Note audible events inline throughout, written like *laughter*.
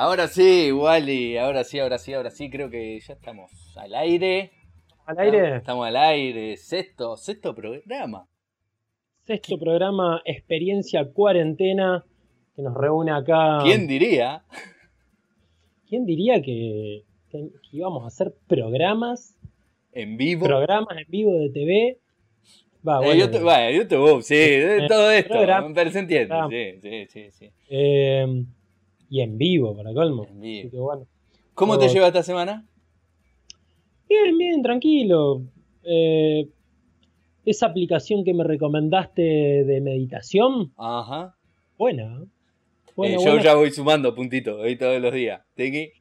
Ahora sí, Wally, ahora sí, ahora sí, ahora sí, creo que ya estamos al aire. ¿Al aire? Estamos al aire, sexto, sexto programa. Sexto programa, experiencia cuarentena, que nos reúne acá. ¿Quién diría? ¿Quién diría que, que íbamos a hacer programas? En vivo. Programas en vivo de TV. Va, bueno, YouTube, va, YouTube, sí, de todo esto, pero se entiende, sí, sí, sí. sí. Eh, y en vivo, para colmo. ¿Cómo te lleva esta semana? Bien, bien, tranquilo. Eh, esa aplicación que me recomendaste de meditación. Ajá. Buena. Eh, yo ya voy sumando puntitos hoy todos los días. ¿Tiki?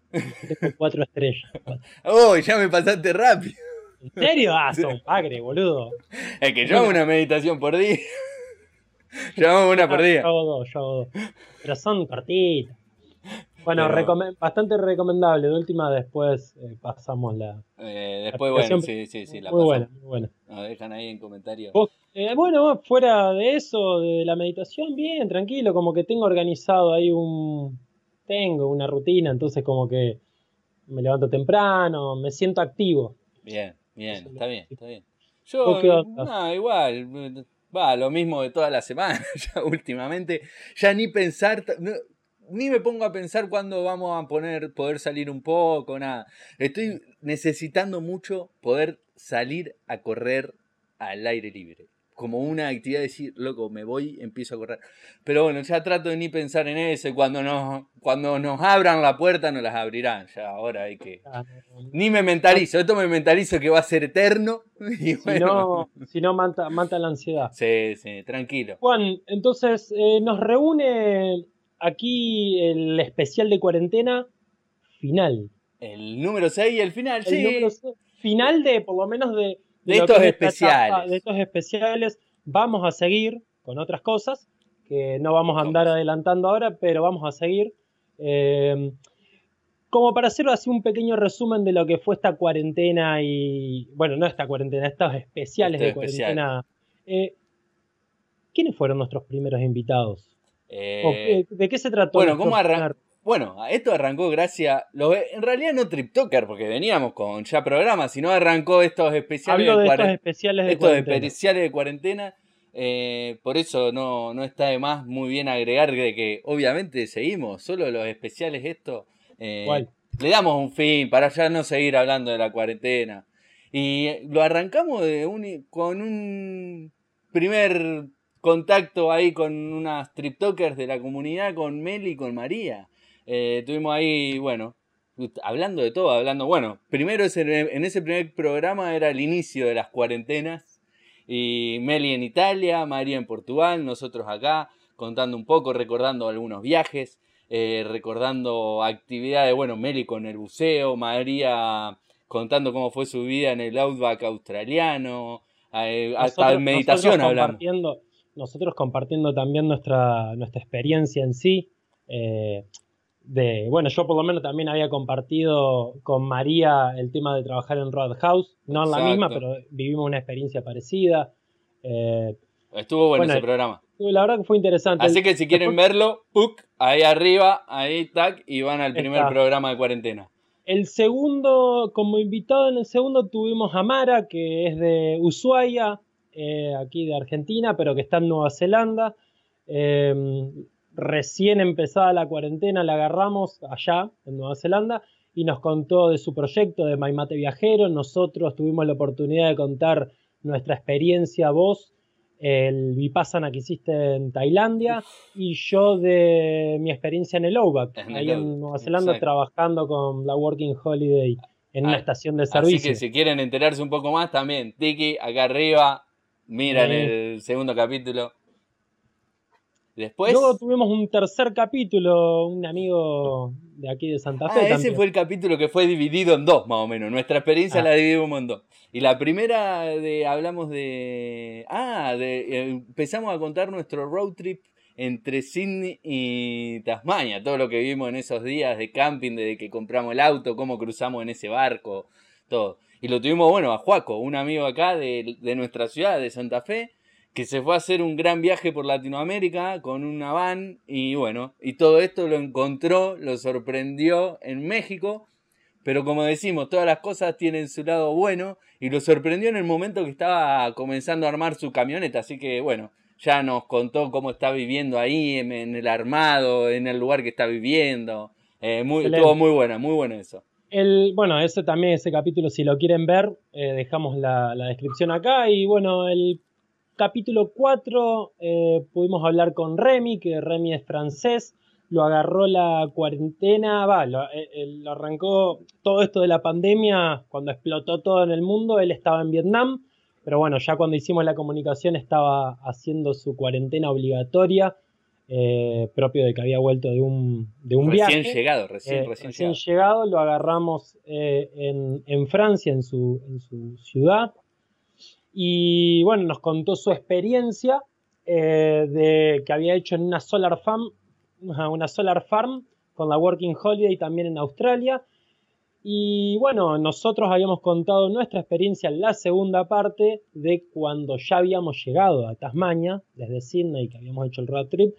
cuatro estrellas. *laughs* ¡Oh! Ya me pasaste rápido. ¿En serio? Ah, son pagre, boludo. Es que yo hago una meditación por día. *laughs* yo hago una por día. Yo hago dos, yo hago dos. Pero son cortitas. Bueno, bastante recomendable. De última, después eh, pasamos la. Eh, después, bueno, sí, sí, sí. La muy buena, muy buena. Nos dejan ahí en comentarios. Eh, bueno, fuera de eso, de la meditación, bien, tranquilo. Como que tengo organizado ahí un. Tengo una rutina, entonces, como que me levanto temprano, me siento activo. Bien, bien, está bien, está bien. Yo, no, igual. Va, lo mismo de toda la semana, *laughs* ya últimamente. Ya ni pensar ni me pongo a pensar cuándo vamos a poner, poder salir un poco, nada. Estoy necesitando mucho poder salir a correr al aire libre. Como una actividad de decir, loco, me voy, empiezo a correr. Pero bueno, ya trato de ni pensar en eso. Cuando nos, cuando nos abran la puerta, nos las abrirán. Ya ahora hay que. Ah, ni me mentalizo. Esto me mentalizo que va a ser eterno. *laughs* Y Si no, si no manta, manta la ansiedad. Sí, sí, tranquilo. Juan, entonces eh, nos reúne aquí el especial de cuarentena final. El número 6 y el final, el Número final de, por lo menos, de, de, estos especiales. de estos especiales. Vamos a seguir con otras cosas que no vamos a andar adelantando ahora, pero vamos a seguir. Eh, como para hacer así un pequeño resumen de lo que fue esta cuarentena y. Bueno, no esta cuarentena, estos especiales de cuarentena. Eh, ¿Quiénes fueron nuestros primeros invitados? Eh, ¿De qué se trató? Bueno, ¿cómo Bueno, esto arrancó gracias. en realidad no Triptoker, porque veníamos con ya programas, sino arrancó estos especiales de, estos especiales de estos cuarentena. especiales de cuarentena. Eh, por eso no, no está de más muy bien agregar de que obviamente seguimos, solo los especiales estos. Eh, le damos un fin para ya no seguir hablando de la cuarentena. Y lo arrancamos de un, con un primer contacto ahí con unas triptokers de la comunidad, con Mel y con María. Eh, tuvimos ahí, bueno, hablando de todo, hablando, bueno, primero en ese primer programa era el inicio de las cuarentenas y Meli en Italia, María en Portugal, nosotros acá, contando un poco, recordando algunos viajes, eh, recordando actividades, bueno, Meli con el buceo, María contando cómo fue su vida en el outback australiano, eh, hasta meditación hablamos nosotros compartiendo también nuestra, nuestra experiencia en sí. Eh, de, bueno, yo por lo menos también había compartido con María el tema de trabajar en Roadhouse, no en la misma, pero vivimos una experiencia parecida. Eh, Estuvo bueno, ese programa. La verdad que fue interesante. Así que si quieren verlo, ahí arriba, ahí tac, y van al primer programa de cuarentena. El segundo, como invitado en el segundo tuvimos a Mara, que es de Ushuaia, eh, aquí de Argentina, pero que está en Nueva Zelanda. Em, recién empezada la cuarentena la agarramos allá, en Nueva Zelanda, y nos contó de su proyecto de Maimate Viajero. Nosotros tuvimos la oportunidad de contar nuestra experiencia, vos, el Vipassana que hiciste en Tailandia, y yo de mi experiencia en el OVAC, ahí en Nueva Zelanda, trabajando con la Working Holiday en una ah, estación de servicio. Así que si quieren enterarse un poco más, también, Tiki, acá arriba, Miran el segundo capítulo. Después. Luego tuvimos un tercer capítulo, un amigo de aquí de Santa Fe. Ah, ese fue el capítulo que fue dividido en dos, más o menos. Nuestra experiencia ah. la dividimos en dos. Y la primera de hablamos de. Ah, de, eh, empezamos a contar nuestro road trip entre Sydney y Tasmania. Todo lo que vimos en esos días de camping, desde que compramos el auto, cómo cruzamos en ese barco, todo. Y lo tuvimos, bueno, a Juaco, un amigo acá de, nuestra ciudad, de Santa Fe, que se fue a hacer un gran viaje por Latinoamérica con una van y bueno, y todo esto lo encontró, lo sorprendió en México, pero como decimos, todas las cosas tienen su lado bueno y lo sorprendió en el momento que estaba comenzando a armar su camioneta, así que bueno, ya nos contó cómo está viviendo ahí, en, el armado, en el lugar que está viviendo. Eh, muy, estuvo muy buena, muy bueno eso. El, bueno, ese también, ese capítulo, si lo quieren ver, eh, dejamos la, descripción acá. Y bueno, el capítulo 4 eh, pudimos hablar con Remy, que Remy es francés, lo agarró la cuarentena, va, eh, lo, arrancó todo esto de la pandemia, cuando explotó todo en el mundo, él estaba en Vietnam, pero bueno, ya cuando hicimos la comunicación estaba haciendo su cuarentena obligatoria, eh, propio de que había vuelto de un, de un recién llegado, recién, recién, recién llegado. lo agarramos en, en, Francia, en su, en su ciudad, y bueno, nos contó su experiencia eh, de que había hecho en una solar farm, una solar farm con la Working Holiday también en Australia. Y bueno, nosotros habíamos contado nuestra experiencia en la segunda parte de cuando ya habíamos llegado a Tasmania, desde Sydney, que habíamos hecho el road trip.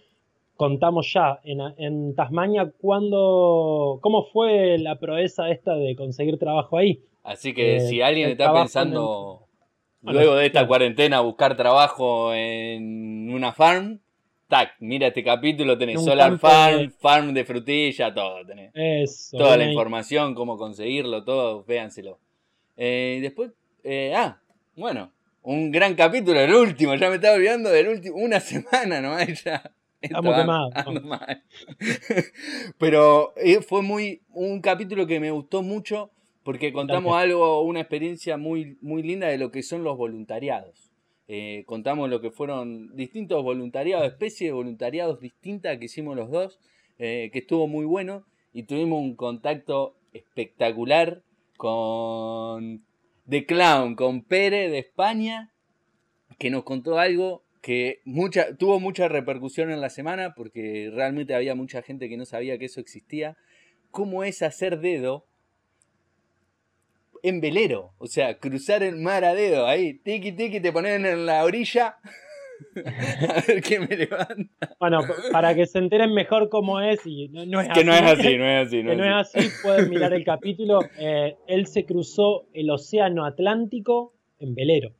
Contamos ya en, Tasmania cuando, cómo fue la proeza esta de conseguir trabajo ahí. Así que si alguien está pensando Luego de esta cuarentena, buscar trabajo en una farm. Tac, mira este capítulo, tenés Solar Farm, Farm de frutilla, todo tenés. Eso, Toda la información, cómo conseguirlo, todo, véanselo. Eh, después, eh, ah, bueno, un gran capítulo, el último, ya me estaba olvidando del último, una *laughs* semana nomás ya. Estamos quemados. *laughs* Pero eh, fue muy, un capítulo que me gustó mucho porque contamos algo, una experiencia muy, muy linda de lo que son los voluntariados. Eh, contamos lo que fueron distintos voluntariados, especies de voluntariados distintas que hicimos los dos, eh, que estuvo muy bueno y tuvimos un contacto espectacular con The Clown, con Pere de España, que nos contó algo que mucha, tuvo mucha repercusión en la semana porque realmente había mucha gente que no sabía que eso existía. ¿Cómo es hacer dedo en velero. O sea, cruzar el mar a dedo ahí. Tiki tiki, te ponen en la orilla. *laughs* a ver qué me levanta. Bueno, para que se enteren mejor cómo es, y no, es que no es así, no es así. No que no es así, pueden mirar el capítulo. Eh, él se cruzó el océano Atlántico en velero.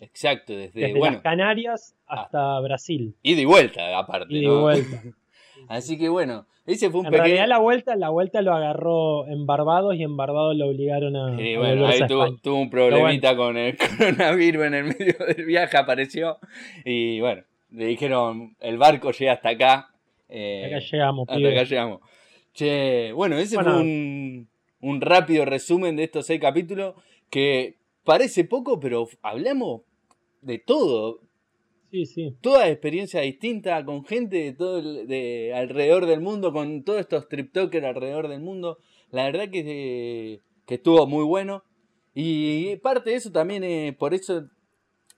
Exacto, desde, las Canarias hasta Brasil. Y de vuelta, aparte. Y de vuelta. *laughs* Así que bueno, ese fue un en realidad la vuelta, la vuelta lo agarró en Barbados y en Barbados lo obligaron a. Sí, bueno, ahí tuvo, un problemita con el *laughs* coronavirus en el medio del viaje, apareció. Y bueno, le dijeron, el barco llega hasta acá. Eh, acá llegamos, Hasta acá llegamos. Che, bueno, ese fue un, un rápido resumen de estos seis capítulos que parece poco, pero hablamos de todo. Sí, sí. Toda experiencia distinta, con gente de todo de alrededor del mundo, con todos estos triptokers alrededor del mundo. La verdad que, que estuvo muy bueno. Y parte de eso también, eh, por eso,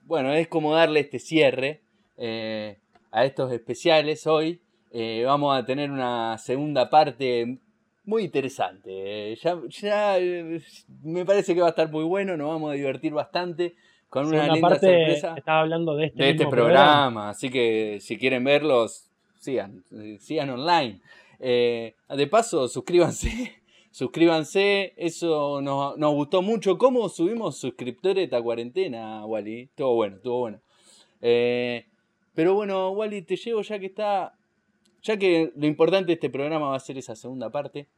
bueno, es como darle este cierre eh, a estos especiales hoy. Eh, vamos a tener una segunda parte muy interesante. ya, ya me parece que va a estar muy bueno, nos vamos a divertir bastante con una linda parte, sorpresa. Estaba hablando de este, de este programa, así que si quieren verlos, sigan, sigan online. Eh, de paso, suscríbanse, *laughs* suscríbanse, eso nos, gustó mucho. ¿Cómo subimos suscriptores esta cuarentena, Wally? Estuvo bueno, estuvo bueno. Eh, pero bueno, Wally, te llevo ya que está, ya que lo importante de este programa va a ser esa segunda parte,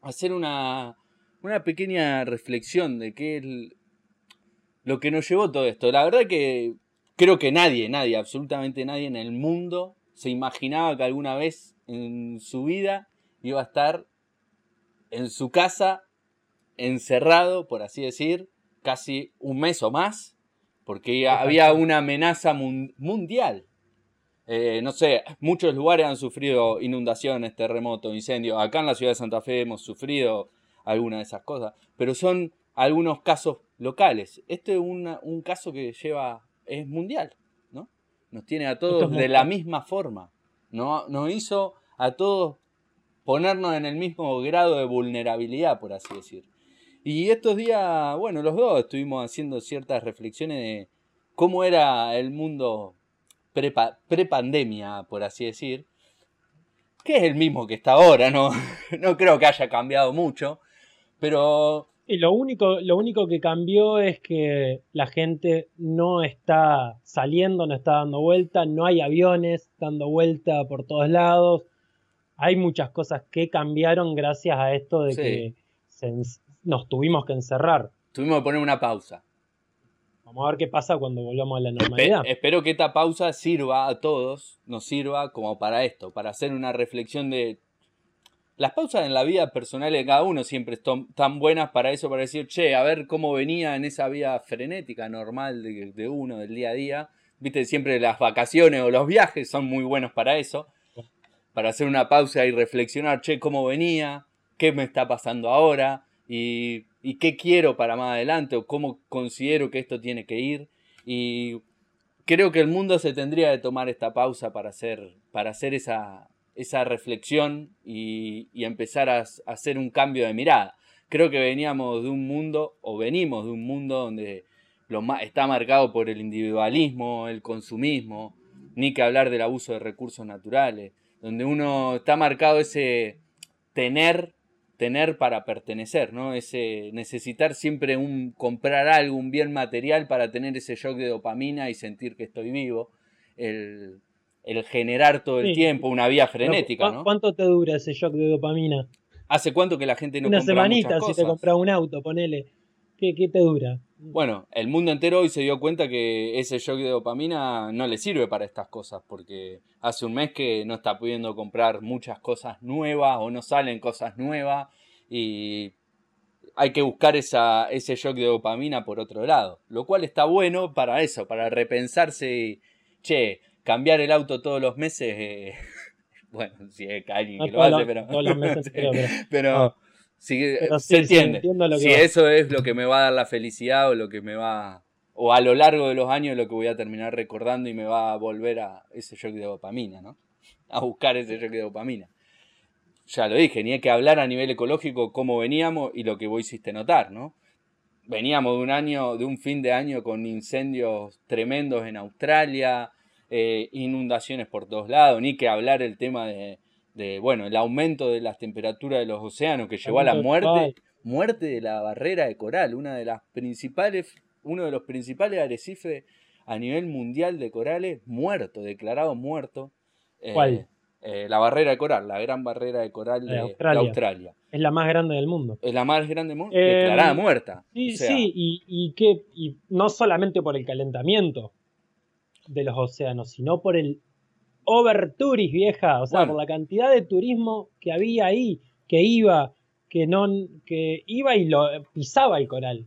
hacer una, una pequeña reflexión de qué es lo que nos llevó todo esto. La verdad que creo que nadie, nadie, absolutamente nadie en el mundo se imaginaba que alguna vez en su vida iba a estar en su casa encerrado, por así decir, casi un mes o más, porque había una amenaza mundial. Eh, no sé, muchos lugares han sufrido inundaciones, terremotos, incendios. Acá en la ciudad de Santa Fe hemos sufrido alguna de esas cosas, pero son algunos casos locales. Este es un caso que lleva, es mundial, ¿no? Nos tiene a todos de la misma forma. ¿no? Nos hizo a todos ponernos en el mismo grado de vulnerabilidad, por así decir. Y estos días, bueno, los dos estuvimos haciendo ciertas reflexiones de cómo era el mundo pre-pandemia, por así decir, que es el mismo que está ahora, no, *laughs* no creo que haya cambiado mucho, pero... Y lo único, lo único que cambió es que la gente no está saliendo, no está dando vuelta, no hay aviones dando vuelta por todos lados. Hay muchas cosas que cambiaron gracias a esto de que nos tuvimos que encerrar. Tuvimos que poner una pausa. Vamos a ver qué pasa cuando volvamos a la normalidad. espero que esta pausa sirva a todos, nos sirva como para esto, para hacer una reflexión de... Las pausas en la vida personal de cada uno siempre están tan buenas para eso, para decir, che, a ver cómo venía en esa vida frenética, normal de, de uno, del día a día. Viste, siempre las vacaciones o los viajes son muy buenos para eso. Para hacer una pausa y reflexionar, che, cómo venía, qué me está pasando ahora y y qué quiero para más adelante o cómo considero que esto tiene que ir. Y creo que el mundo se tendría de tomar esta pausa para hacer, para hacer esa, esa reflexión y, empezar a, hacer un cambio de mirada. Creo que veníamos de un mundo, o venimos de un mundo donde lo está marcado por el individualismo, el consumismo, ni que hablar del abuso de recursos naturales, donde uno está marcado ese tener tener para pertenecer, ¿no? Ese necesitar siempre un comprar algo, un bien material para tener ese shock de dopamina y sentir que estoy vivo. El, generar todo el tiempo una vía frenética, ¿no? ¿Cuánto te dura ese shock de dopamina? ¿Hace cuánto que la gente no Una compra semanita si te compras un auto, ponele. ¿Qué, ¿Qué, te dura? Bueno, el mundo entero hoy se dio cuenta que ese shock de dopamina no le sirve para estas cosas, porque hace un mes que no está pudiendo comprar muchas cosas nuevas o no salen cosas nuevas y hay que buscar esa, ese shock de dopamina por otro lado, lo cual está bueno para eso, para repensarse y, che, cambiar el auto todos los meses, eh, *laughs* bueno, si es alguien que lo hace, *laughs* pero... pero, se entiende. si eso es lo que me va a dar la felicidad o lo que me va. O a lo largo de los años lo que voy a terminar recordando y me va a volver a ese shock de dopamina, ¿no? A buscar ese shock de dopamina. Ya lo dije, ni hay que hablar a nivel ecológico cómo veníamos y lo que vos hiciste notar, ¿no? Veníamos de un año, de un fin de año con incendios tremendos en Australia, eh, inundaciones por todos lados, ni que hablar el tema de, de, bueno, el aumento de las temperaturas de los océanos que llevó a la muerte, muerte de la barrera de coral, una de las principales, uno de los principales arrecifes a nivel mundial de corales, muerto, declarado muerto. Eh, ¿Cuál? Eh, la barrera de coral, la gran barrera de coral de, Australia. Es la más grande del mundo. Es la más grande del mundo, declarada muerta. Sí, sí, y, y, que, y no solamente por el calentamiento de los océanos, sino por el overtourist, vieja. O sea, por la cantidad de turismo que había ahí, que iba, que no, que iba y lo pisaba el coral.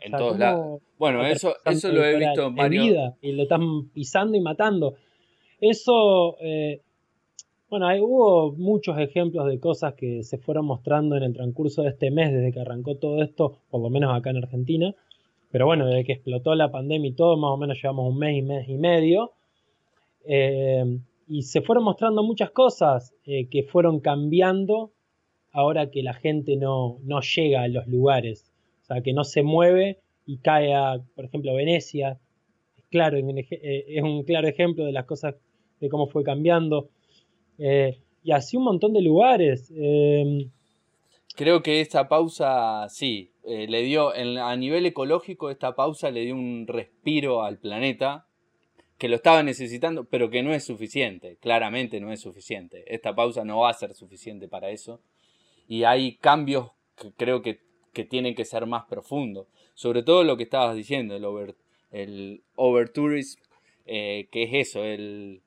En todos lados. Bueno, eso, eso lo he visto en varios. y lo están pisando y matando. Eso, eh, bueno, hubo muchos ejemplos de cosas que se fueron mostrando en el transcurso de este mes, desde que arrancó todo esto, por lo menos acá en Argentina. Pero bueno, desde que explotó la pandemia y todo, más o menos llevamos un mes y mes y medio. Eh, y se fueron mostrando muchas cosas eh, que fueron cambiando ahora que la gente no, no, llega a los lugares, o sea, que no se mueve y cae a, por ejemplo, Venecia, es, claro, eh, es un claro ejemplo de las cosas, de cómo fue cambiando, eh, y así un montón de lugares. Em, Creo que esta pausa, sí, le dio, a nivel ecológico, esta pausa le dio un respiro al planeta, que lo estaba necesitando, pero que no es suficiente, claramente no es suficiente. Esta pausa no va a ser suficiente para eso. Y hay cambios que creo que, tienen que ser más profundos. Sobre todo lo que estabas diciendo, el, over, el overtourism, eh, que es eso, el,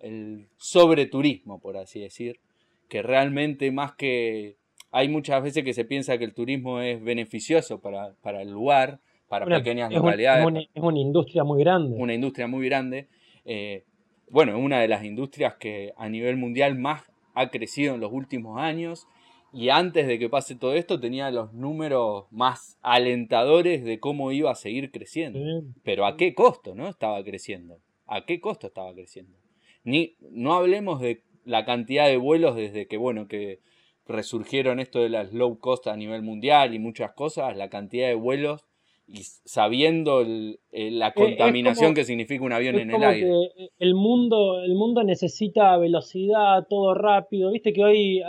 el sobreturismo, por así decir. Que realmente más que... Hay muchas veces que se piensa que el turismo es beneficioso para, para el lugar, para pequeñas localidades. es, una, industria muy grande. Una industria muy grande. Eh, bueno, es una de las industrias que a nivel mundial más ha crecido en los últimos años y antes de que pase todo esto tenía los números más alentadores de cómo iba a seguir creciendo. Pero a qué costo, ¿no? Estaba creciendo. ¿A qué costo estaba creciendo? Ni, no hablemos de la cantidad de vuelos desde que, bueno, que resurgieron esto de las low cost a nivel mundial y muchas cosas, la cantidad de vuelos y sabiendo la contaminación que significa un avión en el aire. El mundo, el mundo necesita velocidad, todo rápido. Viste que hoy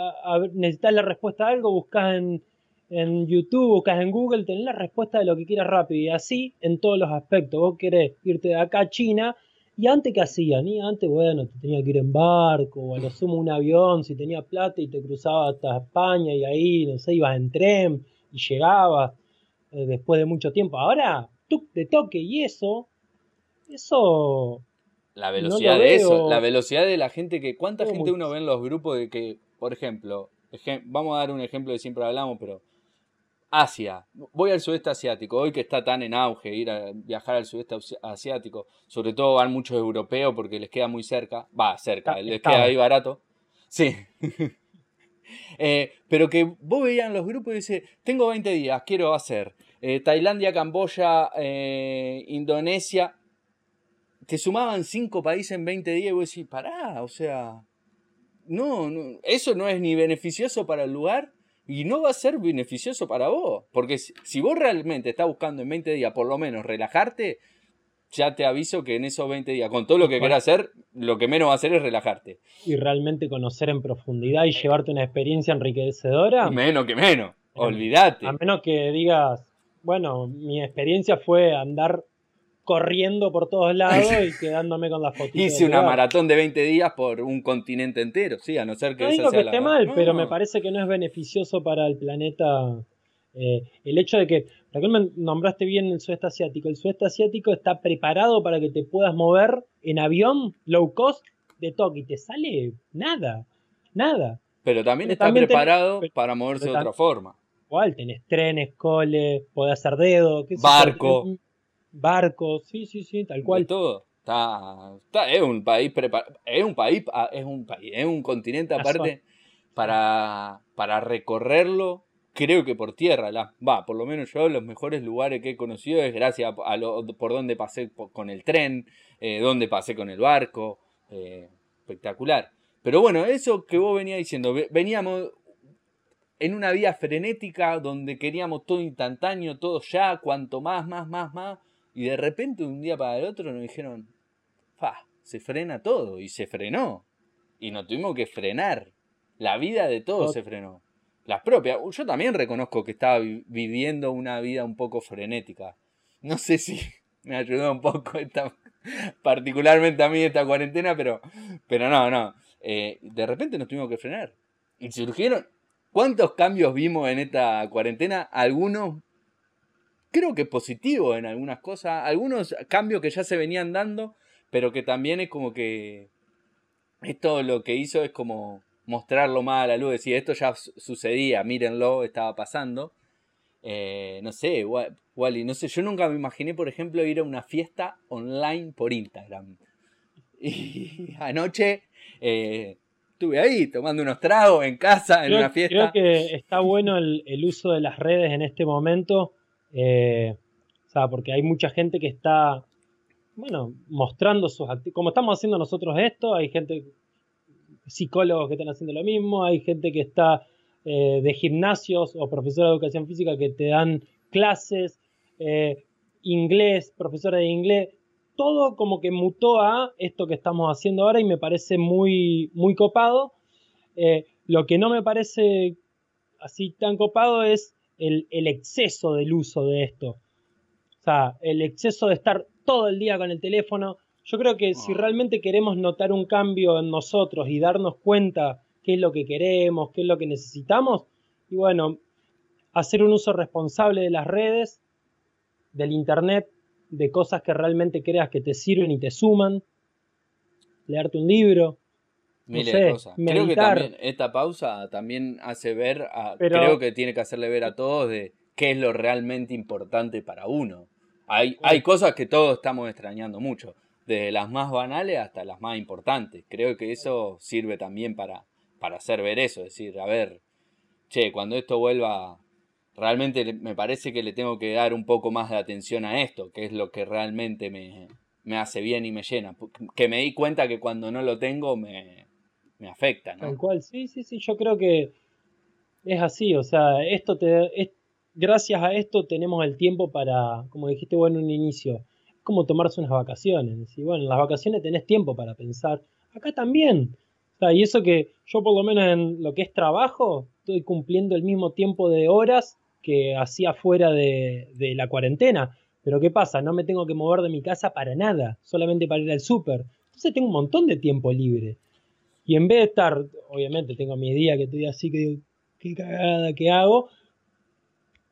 necesitas la respuesta a algo, buscas en, en YouTube, buscas en Google, tenés la respuesta de lo que quieras rápido. Y así en todos los aspectos. Vos querés irte de acá a China. Y antes que hacían, y antes, bueno, te tenía que ir en barco, o a lo sumo un avión, si tenía plata y te cruzaba hasta España y ahí, no sé, ibas en tren y llegabas eh, después de mucho tiempo. Ahora, tú de toque y eso, eso... La velocidad de eso, la velocidad de la gente que... ¿Cuánta gente uno ve en los grupos de que, por ejemplo, vamos a dar un ejemplo de siempre hablamos, pero Asia, voy al sudeste asiático, hoy que está tan en auge ir a viajar al sudeste asiático, sobre todo van muchos europeos porque les queda muy cerca, va, cerca, les queda ahí barato. Sí. *laughs* Eh, pero que vos veían los grupos y dice, tengo 20 días, quiero hacer eh, Tailandia, Camboya, eh, Indonesia. Te sumaban 5 países en 20 días y vos decís, pará, o sea, no, no, eso no es ni beneficioso para el lugar y no va a ser beneficioso para vos. Porque si, vos realmente estás buscando en 20 días por lo menos relajarte, ya te aviso que en esos 20 días, con todo lo que quieras hacer, lo que menos va a hacer es relajarte. Y realmente conocer en profundidad y llevarte una experiencia enriquecedora. Menos que menos, olvídate. A menos que digas, bueno, mi experiencia fue andar corriendo por todos lados *laughs* y quedándome con las fotos. Hice una maratón de 20 días por un continente entero, sí, a no ser que... No digo que esté mal, pero me parece que no es beneficioso para el planeta eh, el hecho de que, por me nombraste bien el sudeste asiático, el sudeste asiático está preparado para que te puedas mover en avión low cost de Tokio y te sale nada, nada. Pero también está preparado para moverse de otra forma. Igual, tenés trenes, coles, podés hacer dedo, barco. Barcos, sí, sí, sí, tal cual. todo. Está, está, es un país preparado, es un país, ah, es un país, es un continente aparte para, para recorrerlo creo que por tierra, la, va, por lo menos yo los mejores lugares que he conocido es gracias a lo, por donde pasé con el tren, eh, donde pasé con el barco, eh, espectacular. Pero bueno, eso que vos venías diciendo, veníamos en una vía frenética donde queríamos todo instantáneo, todo ya, cuanto más, más, más, más, y de repente un día para el otro nos dijeron, fa, se frena todo, y se frenó, y nos tuvimos que frenar, la vida de todo se frenó las propias. Yo también reconozco que estaba viviendo una vida un poco frenética. No sé si *laughs* me ayudó un poco esta, particularmente a mí esta cuarentena, pero, pero no, no. Eh, de repente nos tuvimos que frenar. Y surgieron. ¿Cuántos cambios vimos en esta cuarentena? Algunos, creo que positivos en algunas cosas. Algunos cambios que ya se venían dando, pero que también es como que. Esto lo que hizo es como mostrarlo más a la luz, decir, esto ya sucedía, mírenlo, estaba pasando. Eh, no sé, Wally, no sé, yo nunca me imaginé, por ejemplo, ir a una fiesta online por Instagram. *laughs* Y anoche eh, estuve ahí tomando unos tragos en casa, en una fiesta. Creo que está bueno el, uso de las redes en este momento, eh, o sea, porque hay mucha gente que está, bueno, mostrando sus actividades, como estamos haciendo nosotros esto, hay gente psicólogos que están haciendo lo mismo, hay gente que está eh, de gimnasios o profesores de educación física que te dan clases, eh, inglés, profesores de inglés, todo como que mutó a esto que estamos haciendo ahora y me parece muy, muy copado. Eh, lo que no me parece así tan copado es el, el exceso del uso de esto. O sea, el exceso de estar todo el día con el teléfono, yo creo que si ah. realmente queremos notar un cambio en nosotros y darnos cuenta qué es lo que queremos, qué es lo que necesitamos, y bueno, hacer un uso responsable de las redes, del Internet, de cosas que realmente creas que te sirven y te suman, leerte un libro. Miles cosas. Creo que también esta pausa también hace ver, creo que tiene que hacerle ver a todos de qué es lo realmente importante para uno. Hay, hay cosas que todos estamos extrañando mucho desde las más banales hasta las más importantes. Creo que eso sirve también para, para hacer ver eso, es decir, a ver, che, cuando esto vuelva, realmente me parece que le tengo que dar un poco más de atención a esto, que es lo que realmente me, me hace bien y me llena. Que me di cuenta que cuando no lo tengo me, me afecta, ¿no? Tal cual, sí, sí, sí, yo creo que es así, o sea, esto te... gracias a esto tenemos el tiempo para, como dijiste bueno en un inicio, es como tomarse unas vacaciones. Y bueno, en las vacaciones tenés tiempo para pensar. Acá también. y eso que yo por lo menos en lo que es trabajo, estoy cumpliendo el mismo tiempo de horas que hacía fuera de, la cuarentena. Pero ¿qué pasa? No me tengo que mover de mi casa para nada, solamente para ir al súper. Entonces tengo un montón de tiempo libre. Y en vez de estar, obviamente tengo mi día que estoy así que qué cagada que hago,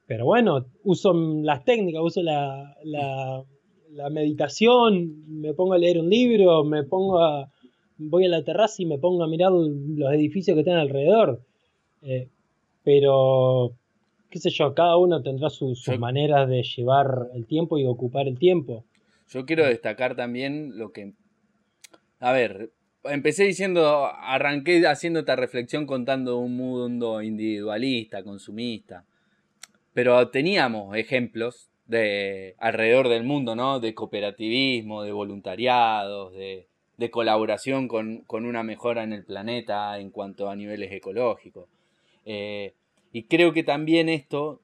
pero bueno, uso las técnicas, uso la, meditación, me pongo a leer un libro, me pongo a, voy a la terraza y me pongo a mirar los edificios que están alrededor. Eh, pero, qué sé yo, cada uno tendrá sus maneras de llevar el tiempo y ocupar el tiempo. Yo quiero destacar también lo que... A ver, empecé diciendo, arranqué haciendo esta reflexión contando un mundo individualista, consumista. Pero teníamos ejemplos de alrededor del mundo, ¿no? De cooperativismo, de voluntariados, de, colaboración con, una mejora en el planeta en cuanto a niveles ecológicos. Eh, y creo que también esto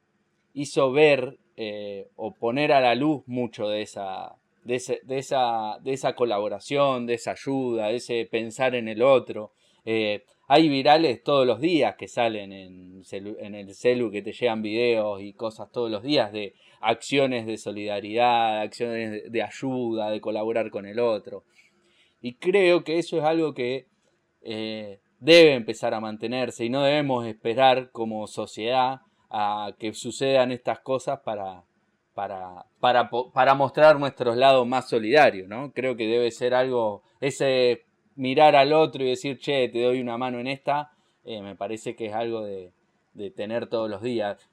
hizo ver eh, o poner a la luz mucho de esa, de, esa, de esa colaboración, de esa ayuda, de ese pensar en el otro. Eh, hay virales todos los días que salen en, el celu, que te llegan videos y cosas todos los días de acciones de solidaridad, acciones de ayuda, de colaborar con el otro. Y creo que eso es algo que eh, debe empezar a mantenerse y no debemos esperar como sociedad a que sucedan estas cosas para, para, para, para mostrar nuestros lados más solidarios, ¿no? Creo que debe ser algo, ese mirar al otro y decir, che, te doy una mano en esta, eh, me parece que es algo de, tener todos los días.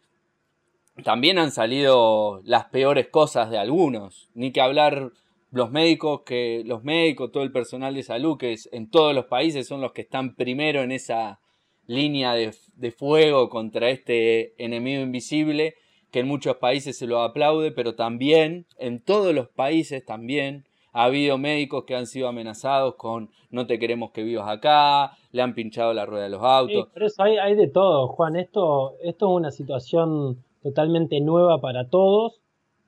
También han salido las peores cosas de algunos, ni que hablar los médicos, que los médicos, todo el personal de salud, que en todos los países son los que están primero en esa línea de, de fuego contra este enemigo invisible, que en muchos países se lo aplaude, pero también, en todos los países también, ha habido médicos que han sido amenazados con no te queremos que vivas acá, le han pinchado la rueda de los autos. pero eso hay, de todo, Juan. Esto, esto es una situación totalmente nueva para todos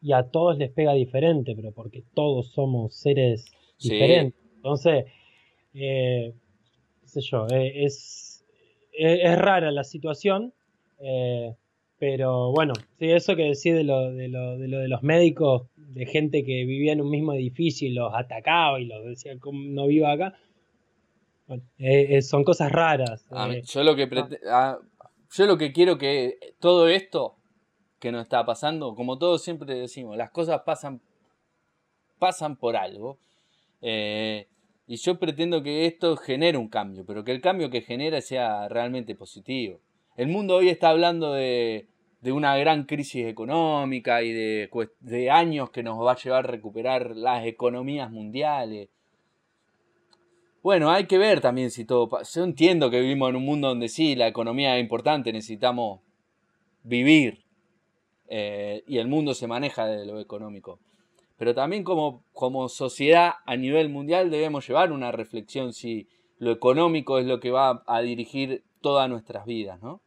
y a todos les pega diferente, pero porque todos somos seres diferentes. Entonces, eh, qué sé yo, eh, es, es, rara la situación. Eh, pero bueno, sí, eso que decís de lo, de lo, de lo de los médicos, de gente que vivía en un mismo edificio y los atacaba y los decía, no viva acá? Bueno, eh, eh, son cosas raras. Eh. yo, lo que ah, yo lo que quiero que todo esto que nos está pasando, como todos siempre decimos, las cosas pasan, pasan por algo. y yo pretendo que esto genere un cambio, pero que el cambio que genera sea realmente positivo. El mundo hoy está hablando de, una gran crisis económica y de, años que nos va a llevar a recuperar las economías mundiales. Bueno, hay que ver también si todo Yo entiendo que vivimos en un mundo donde sí, la economía es importante, necesitamos vivir eh, y el mundo se maneja de lo económico. Pero también como, como sociedad a nivel mundial debemos llevar una reflexión si lo económico es lo que va a dirigir todas nuestras vidas, ¿no?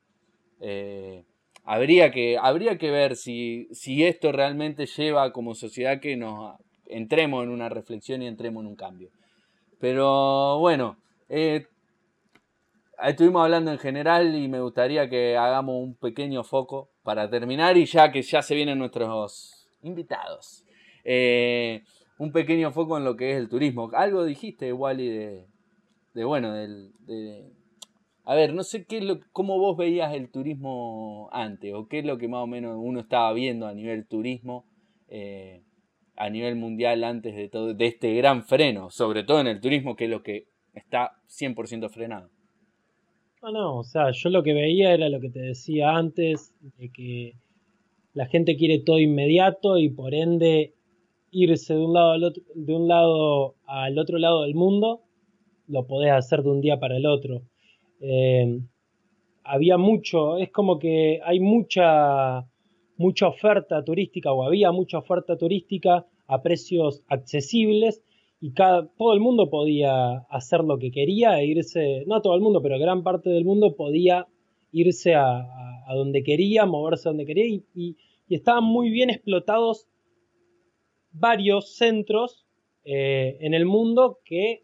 Eh, habría, que, habría que ver si, si esto realmente lleva como sociedad que nos entremos en una reflexión y entremos en un cambio. Pero bueno, eh, estuvimos hablando en general y me gustaría que hagamos un pequeño foco para terminar y ya que ya se vienen nuestros invitados. Eh, un pequeño foco en lo que es el turismo. Algo dijiste, Wally, de, de bueno, del, de, a ver, no sé qué es lo, cómo vos veías el turismo antes, o qué es lo que más o menos uno estaba viendo a nivel turismo, eh, a nivel mundial antes de todo, de este gran freno, sobre todo en el turismo, que es lo que está 100% frenado. No, no, o sea, yo lo que veía era lo que te decía antes, de que la gente quiere todo inmediato y por ende irse de un lado al otro, de un lado al otro lado del mundo, lo podés hacer de un día para el otro. Eh, había mucho, es como que hay mucha, mucha oferta turística o había mucha oferta turística a precios accesibles y cada, todo el mundo podía hacer lo que quería e irse, no todo el mundo, pero gran parte del mundo podía irse a, a donde quería, moverse donde quería y, estaban muy bien explotados varios centros eh, en el mundo que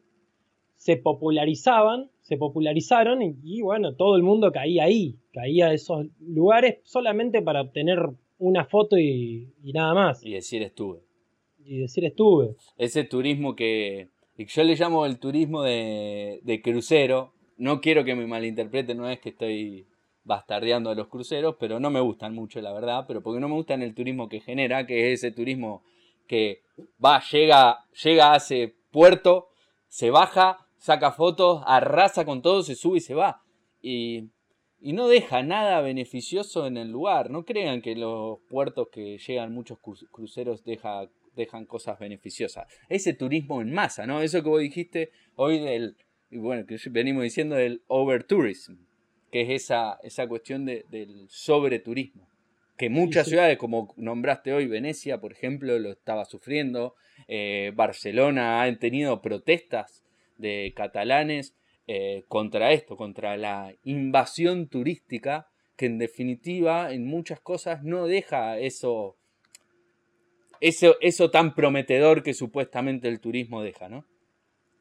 se popularizaban, se popularizaron y, bueno, todo el mundo caía ahí, caía a esos lugares solamente para obtener una foto y, nada más. Y decir estuve. Y decir estuve. Ese turismo que yo le llamo el turismo de, de crucero, no quiero que me malinterpreten, no es que estoy bastardeando a los cruceros, pero no me gustan mucho, la verdad, pero porque no me gustan el turismo que genera, que es ese turismo que va, llega, llega a ese puerto, se baja, saca fotos, arrasa con todo, se sube y se va. Y, y no deja nada beneficioso en el lugar. No crean que los puertos que llegan muchos cruceros deja, dejan cosas beneficiosas. Ese turismo en masa, ¿no? Eso que vos dijiste hoy del, y bueno, que venimos diciendo del overtourism, que es esa, esa cuestión de, del sobreturismo, que muchas ciudades, como nombraste hoy, Venecia, por ejemplo, lo estaba sufriendo, eh, Barcelona han tenido protestas de catalanes eh, contra esto, contra la invasión turística, que en definitiva en muchas cosas no deja eso, eso, eso tan prometedor que supuestamente el turismo deja, ¿no?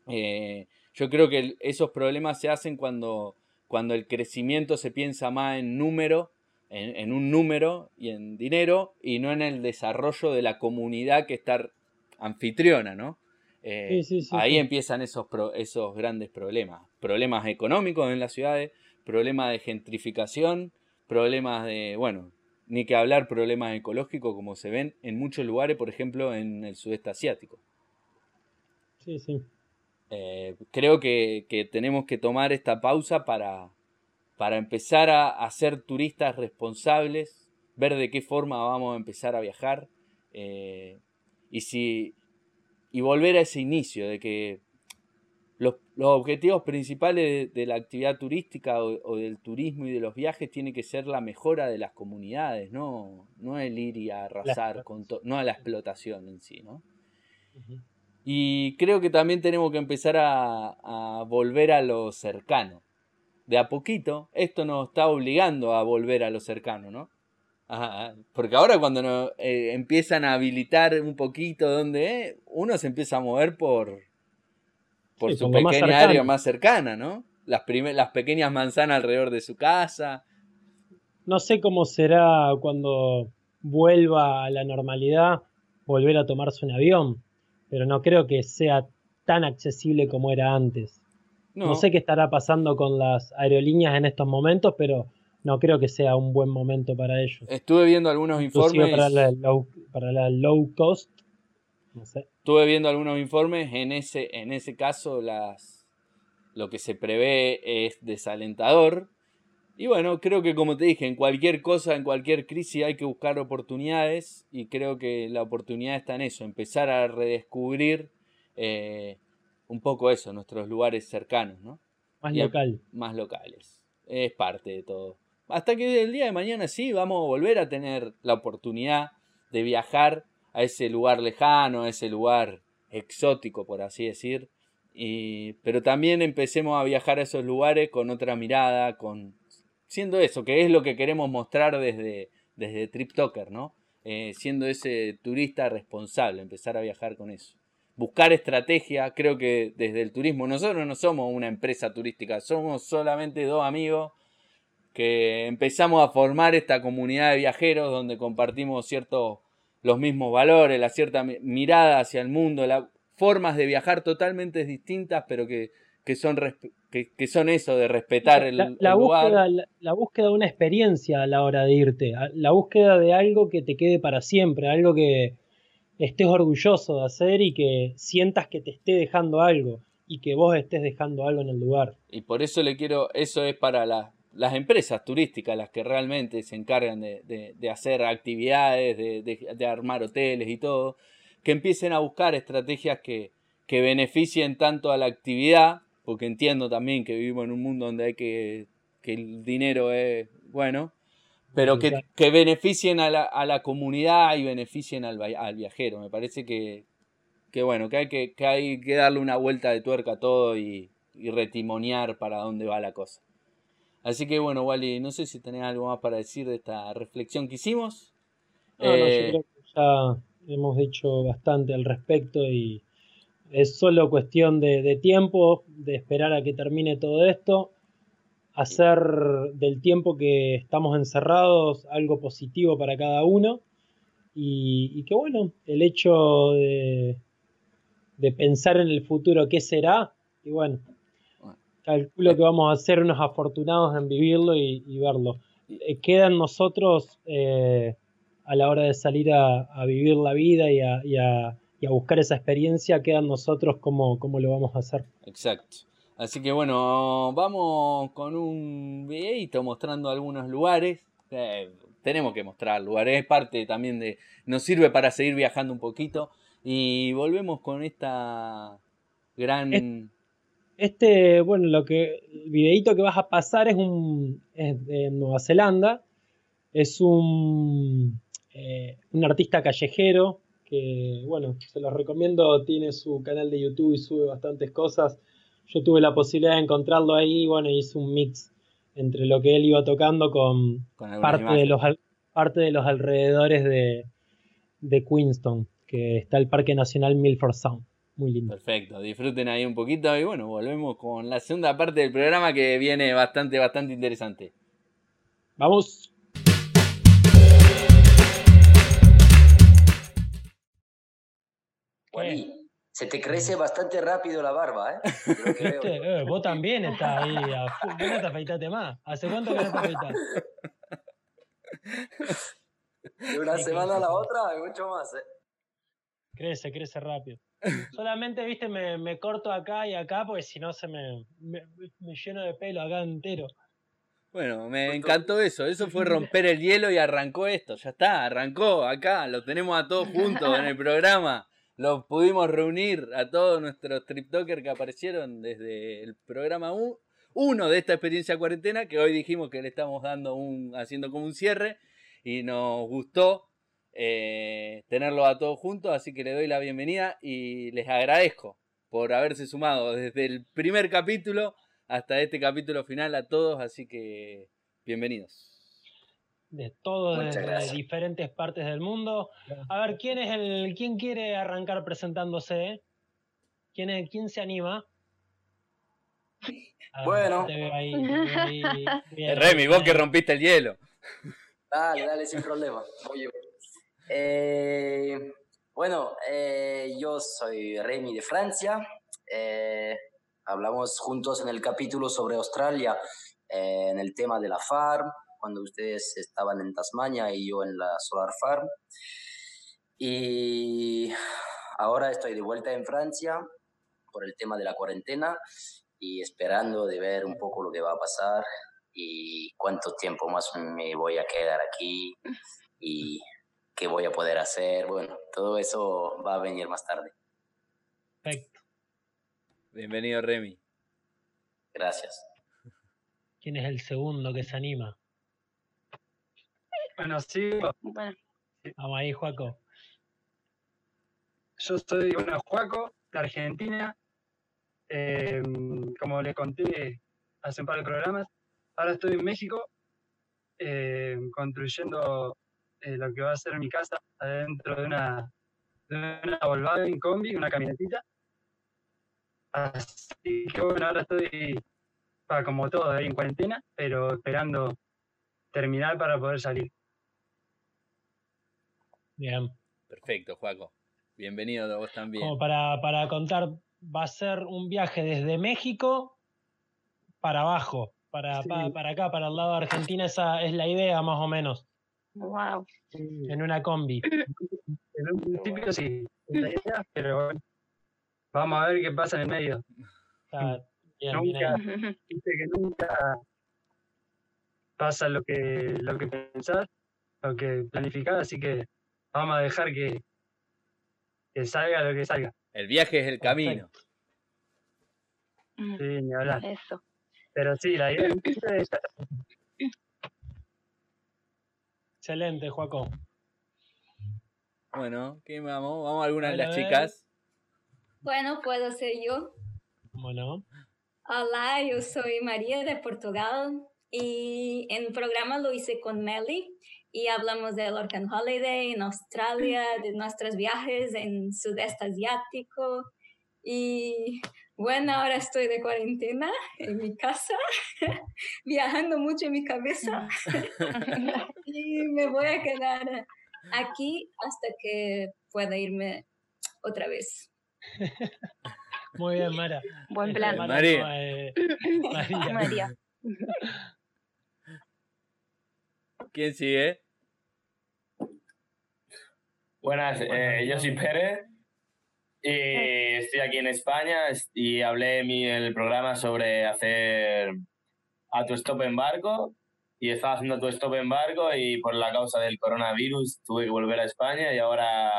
Eh, yo creo que esos problemas se hacen cuando, cuando el crecimiento se piensa más en número, en, un número y en dinero, y no en el desarrollo de la comunidad que está anfitriona, ¿no? Eh, ahí empiezan esos, esos grandes problemas. Problemas económicos en las ciudades, problemas de gentrificación, problemas de, bueno, ni que hablar problemas ecológicos como se ven en muchos lugares, por ejemplo, en el sudeste asiático. Sí, sí. Eh, creo que, tenemos que tomar esta pausa para, para empezar a, ser turistas responsables, ver de qué forma vamos a empezar a viajar eh, y, si, y volver a ese inicio de que los, objetivos principales de, la actividad turística o, del turismo y de los viajes tiene que ser la mejora de las comunidades, no, no el ir y arrasar, con no a la explotación en sí. ¿no? Y creo que también tenemos que empezar a, volver a lo cercano. De a poquito, esto nos está obligando a volver a lo cercano, ¿no? Porque ahora cuando nos, eh, empiezan a habilitar un poquito donde uno se empieza a mover por, por su pequeña área más cercana, ¿no? Las, las pequeñas manzanas alrededor de su casa. No sé cómo será cuando vuelva a la normalidad volver a tomarse un avión pero no creo que sea tan accesible como era antes. No. sé qué estará pasando con las aerolíneas en estos momentos, pero no creo que sea un buen momento para ellos. Estuve viendo algunos informes. Para la, low, para la low cost. No sé. Estuve viendo algunos informes. En ese, en ese caso, las, lo que se prevé es desalentador. Y bueno, creo que como te dije, en cualquier cosa, en cualquier crisis hay que buscar oportunidades y creo que la oportunidad está en eso, empezar a redescubrir eh, un poco eso, nuestros lugares cercanos, ¿no? Más local. Más locales. Es parte de todo. Hasta que el día de mañana sí vamos a volver a tener la oportunidad de viajar a ese lugar lejano, a ese lugar exótico, por así decir. Y, pero también empecemos a viajar a esos lugares con otra mirada, con siendo eso, que es lo que queremos mostrar desde, desde TripToker, ¿no? Eh, siendo ese turista responsable, empezar a viajar con eso. Buscar estrategia, creo que desde el turismo, nosotros no somos una empresa turística, somos solamente dos amigos que empezamos a formar esta comunidad de viajeros donde compartimos ciertos los mismos valores, la cierta mirada hacia el mundo, las formas de viajar totalmente distintas, pero que que son, que, son eso de respetar el, la, lugar. Búsqueda, la, búsqueda de una experiencia a la hora de irte, la búsqueda de algo que te quede para siempre, algo que estés orgulloso de hacer y que sientas que te esté dejando algo y que vos estés dejando algo en el lugar. Y por eso le quiero, eso es para las empresas turísticas, las que realmente se encargan de, hacer actividades, de, armar hoteles y todo, que empiecen a buscar estrategias que, que beneficien tanto a la actividad porque entiendo también que vivimos en un mundo donde hay que, que el dinero es bueno, pero que, que beneficien a la, a la, comunidad y beneficien al, al viajero. Me parece que, que bueno, que hay que, que hay que darle una vuelta de tuerca a todo y, y retimoniar para dónde va la cosa. Así que bueno, Wally, no sé si tenés algo más para decir de esta reflexión que hicimos. No, no, yo eh, creo que ya hemos dicho bastante al respecto y es solo cuestión de, tiempo, de esperar a que termine todo esto, hacer del tiempo que estamos encerrados algo positivo para cada uno y, que bueno, el hecho de, de pensar en el futuro qué será, y bueno, calculo que vamos a ser unos afortunados en vivirlo y, verlo. Eh, quedan nosotros eh, a la hora de salir a, vivir la vida y a, buscar esa experiencia, quedan nosotros cómo, cómo lo vamos a hacer. Exacto. Así que bueno, vamos con un videito mostrando algunos lugares. Eh, tenemos que mostrar lugares, es parte también de... Nos sirve para seguir viajando un poquito. Y volvemos con esta gran... Este, bueno, lo que el videito que vas a pasar es un es de Nueva Zelanda. Es un, eh, un artista callejero que, bueno, se los recomiendo. Tiene su canal de YouTube y sube bastantes cosas. Yo tuve la posibilidad de encontrarlo ahí y, bueno, hice un mix entre lo que él iba tocando con, parte, de los, parte de los alrededores de, de Queenstown, que está el Parque Nacional Milford Sound. Muy lindo. Perfecto, disfruten ahí un poquito y bueno, volvemos con la segunda parte del programa que viene bastante, bastante interesante. Vamos. Wally, se te crece bastante rápido la barba, ¿eh? *laughs* eh vos también estás ahí. A no te afeitaste más? ¿Hace cuánto que no te afeitas? De una semana a la otra hay mucho más, ¿eh? Crece, crece rápido. Solamente, viste, me, me, corto acá y acá, porque si no se me, me, lleno de pelo acá entero. Bueno, me encantó eso. Eso fue romper el hielo y arrancó esto. Ya está, arrancó acá. Lo tenemos a todos juntos en el programa. Los pudimos reunir a todos nuestros TripTokers que aparecieron desde el programa 1 de esta experiencia cuarentena, que hoy dijimos que le estamos dando un, haciendo como un cierre. Y nos gustó eh, tenerlo a todos juntos, así que le doy la bienvenida y les agradezco por haberse sumado desde el primer capítulo hasta este capítulo final a todos, así que bienvenidos. De todos, de diferentes partes del mundo. A ver, ¿quién es el, quién quiere arrancar presentándose? ¿Quién, es, quién se anima? bueno. *laughs* Remy, vos que rompiste el hielo. Dale, dale, sin problema. Eh, bueno, eh, yo soy Remy de Francia. Eh, hablamos juntos en el capítulo sobre Australia, en el tema de la farm, cuando ustedes estaban en Tasmania y yo en la Solar Farm. Y ahora estoy de vuelta en Francia por el tema de la cuarentena y esperando de ver un poco lo que va a pasar y cuánto tiempo más me voy a quedar aquí y qué voy a poder hacer. Bueno, todo eso va a venir más tarde. Perfecto. Bienvenido, Remy. Gracias. ¿Quién es el segundo que se anima? Bueno, sí. Vamos ahí, Juaco. Yo soy, bueno, Juaco, de Argentina. Em, como les conté hace un par de programas, ahora estoy en México em, construyendo eh, lo que va a ser mi casa adentro de una, de una Volkswagen combi, una camionetita. Así que bueno, ahora estoy como todo ahí en cuarentena, pero esperando terminar para poder salir. Bien. Perfecto, Juaco. Bienvenido a vos también. Como para, para contar, va a ser un viaje desde México para abajo, para, para acá, para el lado de Argentina, esa es la idea más o menos. Wow. En una combi. *clears throat* En un principio sí, pero vamos a ver qué pasa en el medio. nunca, *laughs* que nunca pasa lo que, lo que pensás, lo que planificás, así que vamos a dejar que, que salga lo que salga. El viaje es el camino. Sí, ni hablar. Eso. Pero sí, la idea es Excelente, Joaco. Bueno, ¿qué vamos? ¿Vamos a alguna de las chicas? Bueno, puedo ser yo. Bueno. Olá, eu sou Maria de Portugal. y en el programa lo hice con Melly y hablamos del Orcan Holiday en Australia, de nuestros viajes en sudeste asiático y bueno, ahora estoy de cuarentena en mi casa, *laughs* viajando mucho en mi cabeza *laughs* *laughs* y me voy a quedar aquí hasta que pueda irme otra vez. Muy bien, Mara. Buen plan. María. Eh, María. María. ¿Quién sigue? Buenas, eh, yo soy Pérez y estoy aquí en España y hablé en el programa sobre hacer a tu stop en barco y estaba haciendo tu stop en barco y por la causa del coronavirus tuve que volver a España y ahora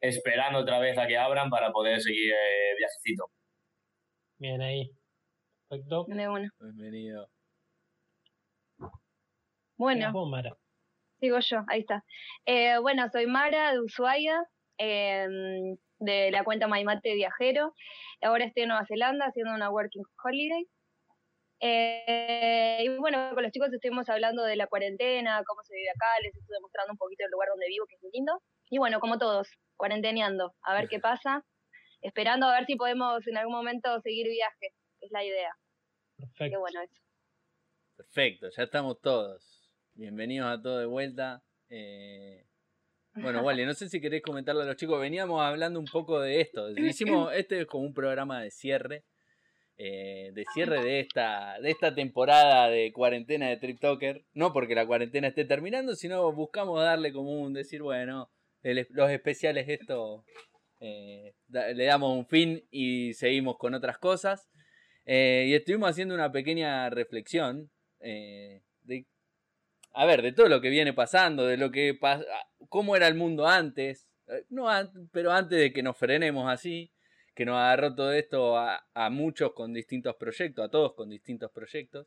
esperando otra vez a que abran para poder seguir eh, viajecito. Bien ahí. Perfecto. Bienvenido. Bueno. Sigo yo, ahí está. Eh, bueno, soy Mara de Ushuaia, de la cuenta Maimate Viajero. Ahora estoy en Nueva Zelanda haciendo una Working Holiday. Eh, y bueno, con los chicos estuvimos hablando de la cuarentena, cómo se vive acá, les estuve mostrando un poquito el lugar donde vivo, que es muy lindo. Y bueno, como todos, cuarenteneando, a ver qué pasa, esperando a ver si podemos en algún momento seguir viaje, es la idea. Perfecto. Qué bueno eso. Perfecto, ya estamos todos. Bienvenidos a todos de vuelta. Eh, bueno, Wally, no sé si querés comentarle a los chicos. Veníamos hablando un poco de esto. *laughs* Hicimos, este es como un programa de cierre. Eh, de cierre de esta, de esta temporada de cuarentena de Trip Talker. No porque la cuarentena esté terminando, sino buscamos darle como un decir, bueno, los especiales esto eh, le damos un fin y seguimos con otras cosas. y estuvimos haciendo una pequeña reflexión a ver, de todo lo que viene pasando, de lo que pasa, cómo era el mundo antes, eh, no, pero antes de que nos frenemos así, que nos agarró todo esto a, muchos con distintos proyectos, a todos con distintos proyectos.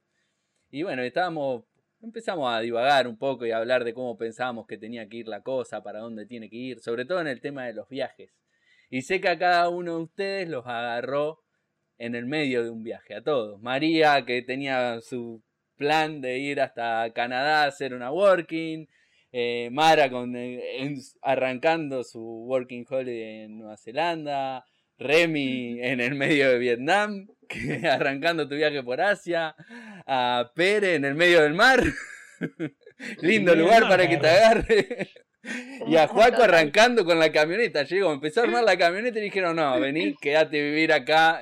Y bueno, estábamos, empezamos a divagar un poco y a hablar de cómo pensábamos que tenía que ir la cosa, para dónde tiene que ir, sobre todo en el tema de los viajes. Y sé que a cada uno de ustedes los agarró en el medio de un viaje, a todos. María, que tenía su plan de ir hasta Canadá a hacer una working. Eh, Mara con, eh, arrancando su working holiday en Nueva Zelanda. Remy en el medio de Vietnam, *laughs* arrancando tu viaje por Asia. A Pere en el medio del mar. *laughs* Lindo lugar para que te agarre. Y a Juaco arrancando con la camioneta. Llegó, empezó a armar la camioneta y dijeron, no, vení, *laughs* quédate a vivir acá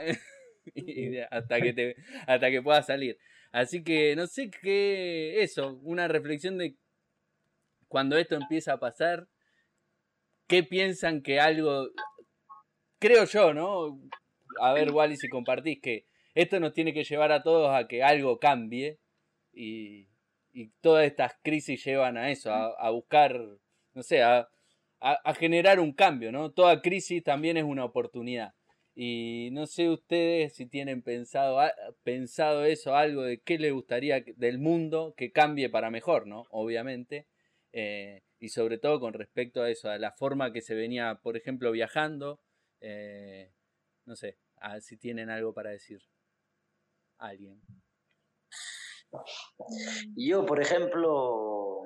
hasta que te, hasta que puedas salir. Así que no sé qué, eso, una reflexión de cuando esto empieza a pasar, ¿qué piensan que algo, creo yo, ¿no? A ver, Wally, si compartís que esto nos tiene que llevar a todos a que algo cambie y, todas estas crisis llevan a eso, a, buscar, no sé, a, a, generar un cambio, ¿no? Toda crisis también es una oportunidad. Y no sé ustedes si tienen pensado, pensado eso, algo de qué les gustaría del mundo que cambie para mejor, ¿no? Obviamente. Eh, y sobre todo con respecto a eso, a la forma que se venía, por ejemplo, viajando. Eh, no sé, a si tienen algo para decir. Alguien. Yo, por ejemplo,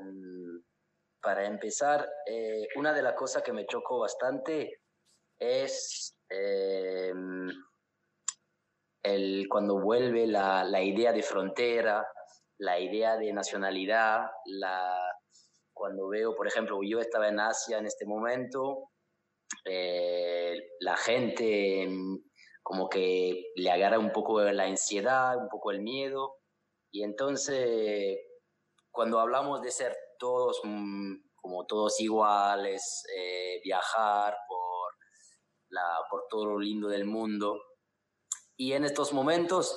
para empezar, eh, una de las cosas que me chocó bastante es Em, el, cuando vuelve la, la, idea de frontera, la idea de nacionalidad, la, cuando veo, por ejemplo, yo estaba en Asia en este momento, eh, la gente em, como que le agarra un poco la ansiedad, un poco el miedo, y entonces cuando hablamos de ser todos mm, como todos iguales, eh, viajar por todo lo lindo del mundo. Y en estos momentos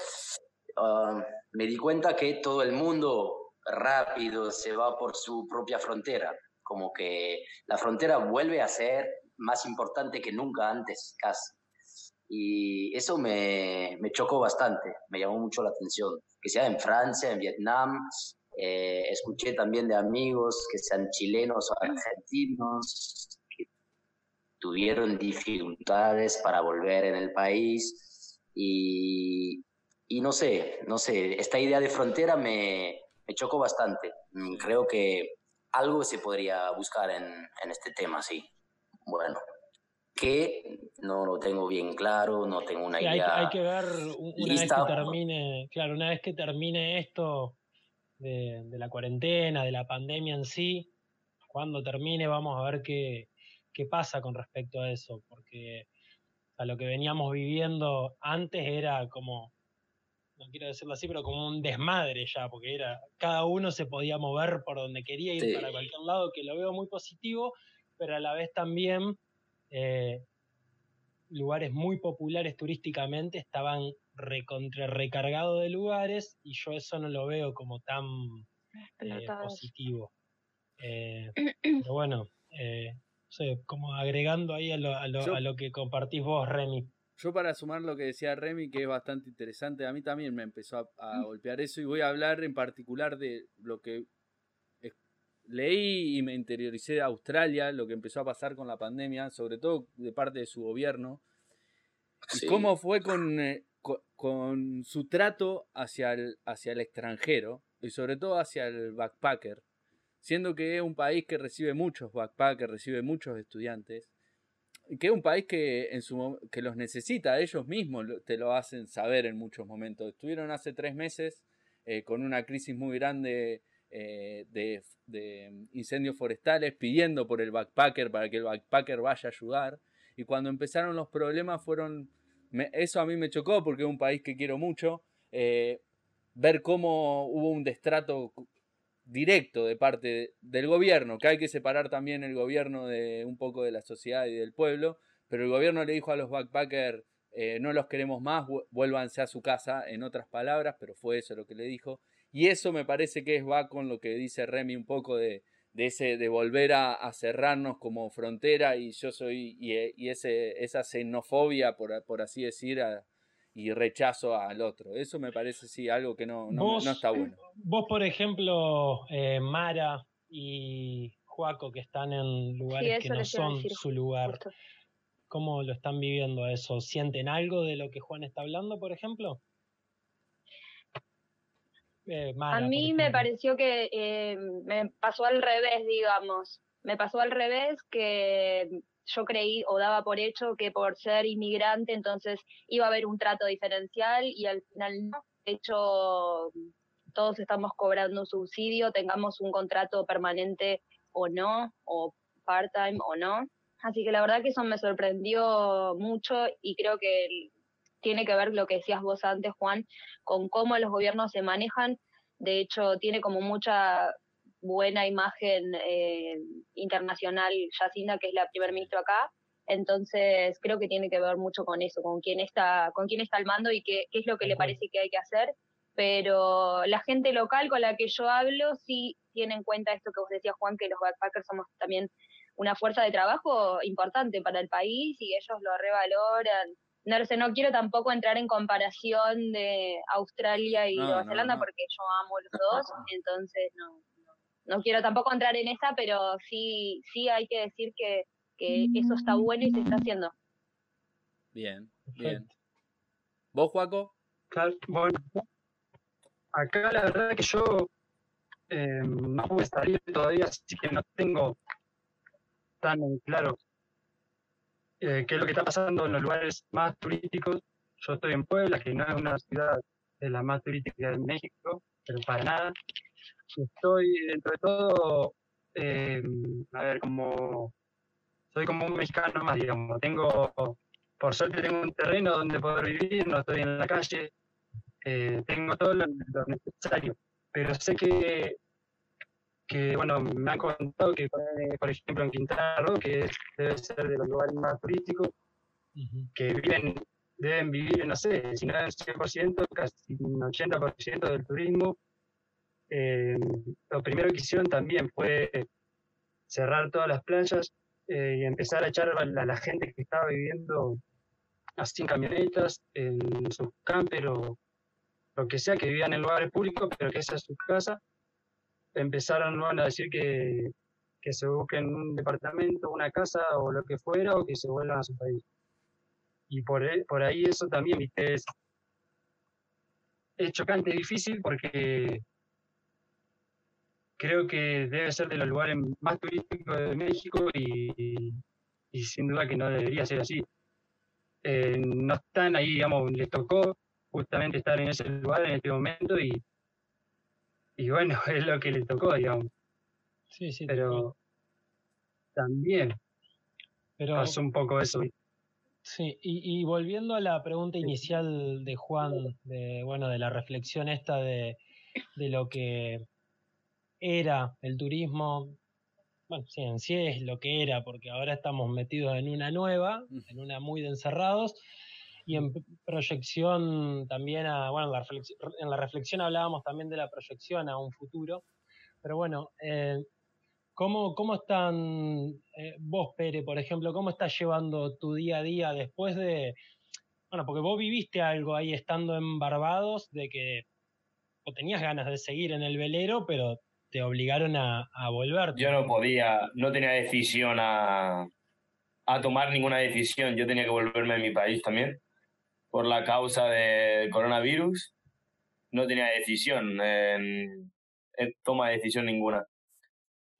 ah, me di cuenta que todo el mundo rápido se va por su propia frontera, como que la frontera vuelve a ser más importante que nunca antes, casi. Y eso me, me chocó bastante, me llamó mucho la atención, que sea en Francia, en Vietnam, eh, escuché también de amigos que sean chilenos o argentinos, tuvieron dificultades para volver en el país y y no sé, no sé, esta idea de frontera me, me chocó bastante. Mm, creo que algo se podría buscar en, en este tema, sí. Bueno, que no lo tengo bien claro, no tengo una idea. Hay, que ver una vez que termine, claro, una vez que termine esto de, de, la cuarentena, de la pandemia en sí, cuando termine vamos a ver qué, qué pasa con respecto a eso, porque a lo que veníamos viviendo antes era como, no quiero decirlo así, pero como un desmadre ya, porque era, cada uno se podía mover por donde quería ir para cualquier lado, que lo veo muy positivo, pero a la vez también eh, lugares muy populares turísticamente estaban recontra recargados de lugares y yo eso no lo veo como tan eh, positivo. Eh, *clears throat* pero bueno, como agregando ahí a lo, a lo, que compartís vos, Remy. Yo para sumar lo que decía Remy, que es bastante interesante, a mí también me empezó a, mm. golpear eso y voy a hablar en particular de lo que leí y me interioricé de Australia, lo que empezó a pasar con la pandemia, sobre todo de parte de su gobierno, y cómo fue con, eh, con, su trato hacia el, hacia el extranjero y sobre todo hacia el backpacker siendo que es un país que recibe muchos backpackers, recibe muchos estudiantes, que es un país que, en su, que los necesita, ellos mismos te lo hacen saber en muchos momentos. Estuvieron hace tres meses eh, con una crisis muy grande eh, de, incendios forestales pidiendo por el backpacker para que el backpacker vaya a ayudar. Y cuando empezaron los problemas fueron... eso a mí me chocó porque es un país que quiero mucho. Eh, ver cómo hubo un destrato directo de parte del gobierno, que hay que separar también el gobierno de un poco de la sociedad y del pueblo, pero el gobierno le dijo a los backpackers, eh, no los queremos más, vuélvanse a su casa, en otras palabras, pero fue eso lo que le dijo. Y eso me parece que es, va con lo que dice Remy un poco de, de ese, de volver a, cerrarnos como frontera y yo soy, y, ese, esa xenofobia, por, por así decir, a, y rechazo al otro. Eso me parece, sí, algo que no, no, está bueno. Vos, por ejemplo, eh, Mara y Juaco, que están en lugares que no son su lugar, ¿cómo lo están viviendo eso? ¿Sienten algo de lo que Juan está hablando, por ejemplo? Eh, a mí me pareció que eh, me pasó al revés, digamos. Me pasó al revés que yo creí o daba por hecho que por ser inmigrante entonces iba a haber un trato diferencial y al final no. De hecho, todos estamos cobrando un subsidio, tengamos un contrato permanente o no, o part-time o no. Así que la verdad que eso me sorprendió mucho y creo que tiene que ver lo que decías vos antes, Juan, con cómo los gobiernos se manejan. De hecho, tiene como mucha buena imagen eh, internacional Yacinda, que es la primer ministro acá. Entonces creo que tiene que ver mucho con eso, con quién está, con quién está al mando y qué, qué es lo que le parece que hay que hacer. Pero la gente local con la que yo hablo sí tiene en cuenta esto que vos decías, Juan, que los backpackers somos también una fuerza de trabajo importante para el país y ellos lo revaloran. No sé, no quiero tampoco entrar en comparación de Australia y Nueva Zelanda porque yo amo los dos, *laughs* entonces no, no quiero tampoco entrar en esa, pero sí, sí hay que decir que, eso está bueno y se está haciendo. Bien, bien. ¿Vos, Juaco? bueno, acá la verdad que yo eh, no pude salir todavía, así que no tengo tan claro eh, qué es lo que está pasando en los lugares más turísticos. Yo estoy en Puebla, que no es una ciudad de las más turísticas de México, pero para nada estoy dentro de todo, eh, a ver, como soy como un mexicano más, digamos. Tengo, por suerte tengo un terreno donde poder vivir, no estoy en la calle, eh, tengo todo lo, necesario. Pero sé que, que, bueno, me han contado que, por ejemplo, en Quintana Roo, que debe ser de los lugares más turísticos, que viven, deben vivir, no sé, si no el 100%, casi un 80% del turismo, eh, lo primero que hicieron también fue cerrar todas las playas eh, y empezar a echar a la, gente que estaba viviendo así en camionetas, en sus camper o lo que sea, que vivían en lugares públicos, pero que esa es su casa. Empezaron a decir que, que se busquen un departamento, una casa o lo que fuera, o que se vuelvan a su país. Y por, por ahí eso también, viste, es chocante, difícil porque creo que debe ser de los lugares más turísticos de México y, sin duda que no debería ser así. Eh, no están ahí, digamos, les tocó justamente estar en ese lugar en este momento y, y bueno, *laughs* es lo que les tocó, digamos. Sí, sí. Pero también pero, pasó un poco eso. Sí, y, volviendo a la pregunta inicial de Juan, de, bueno, de la reflexión esta de, de lo que era el turismo, bueno, sí, en sí es lo que era, porque ahora estamos metidos en una nueva, en una muy de encerrados, y en proyección también a, bueno, en la reflexión hablábamos también de la proyección a un futuro, pero bueno, eh, ¿Cómo, cómo están, eh, vos, Pere, por ejemplo, cómo estás llevando tu día a día después de, bueno, porque vos viviste algo ahí estando en Barbados, de que o tenías ganas de seguir en el velero, pero te obligaron a, a volver. Yo no podía, no tenía decisión a, a tomar ninguna decisión. Yo tenía que volverme a mi país también por la causa del coronavirus. No tenía decisión, toma de decisión ninguna.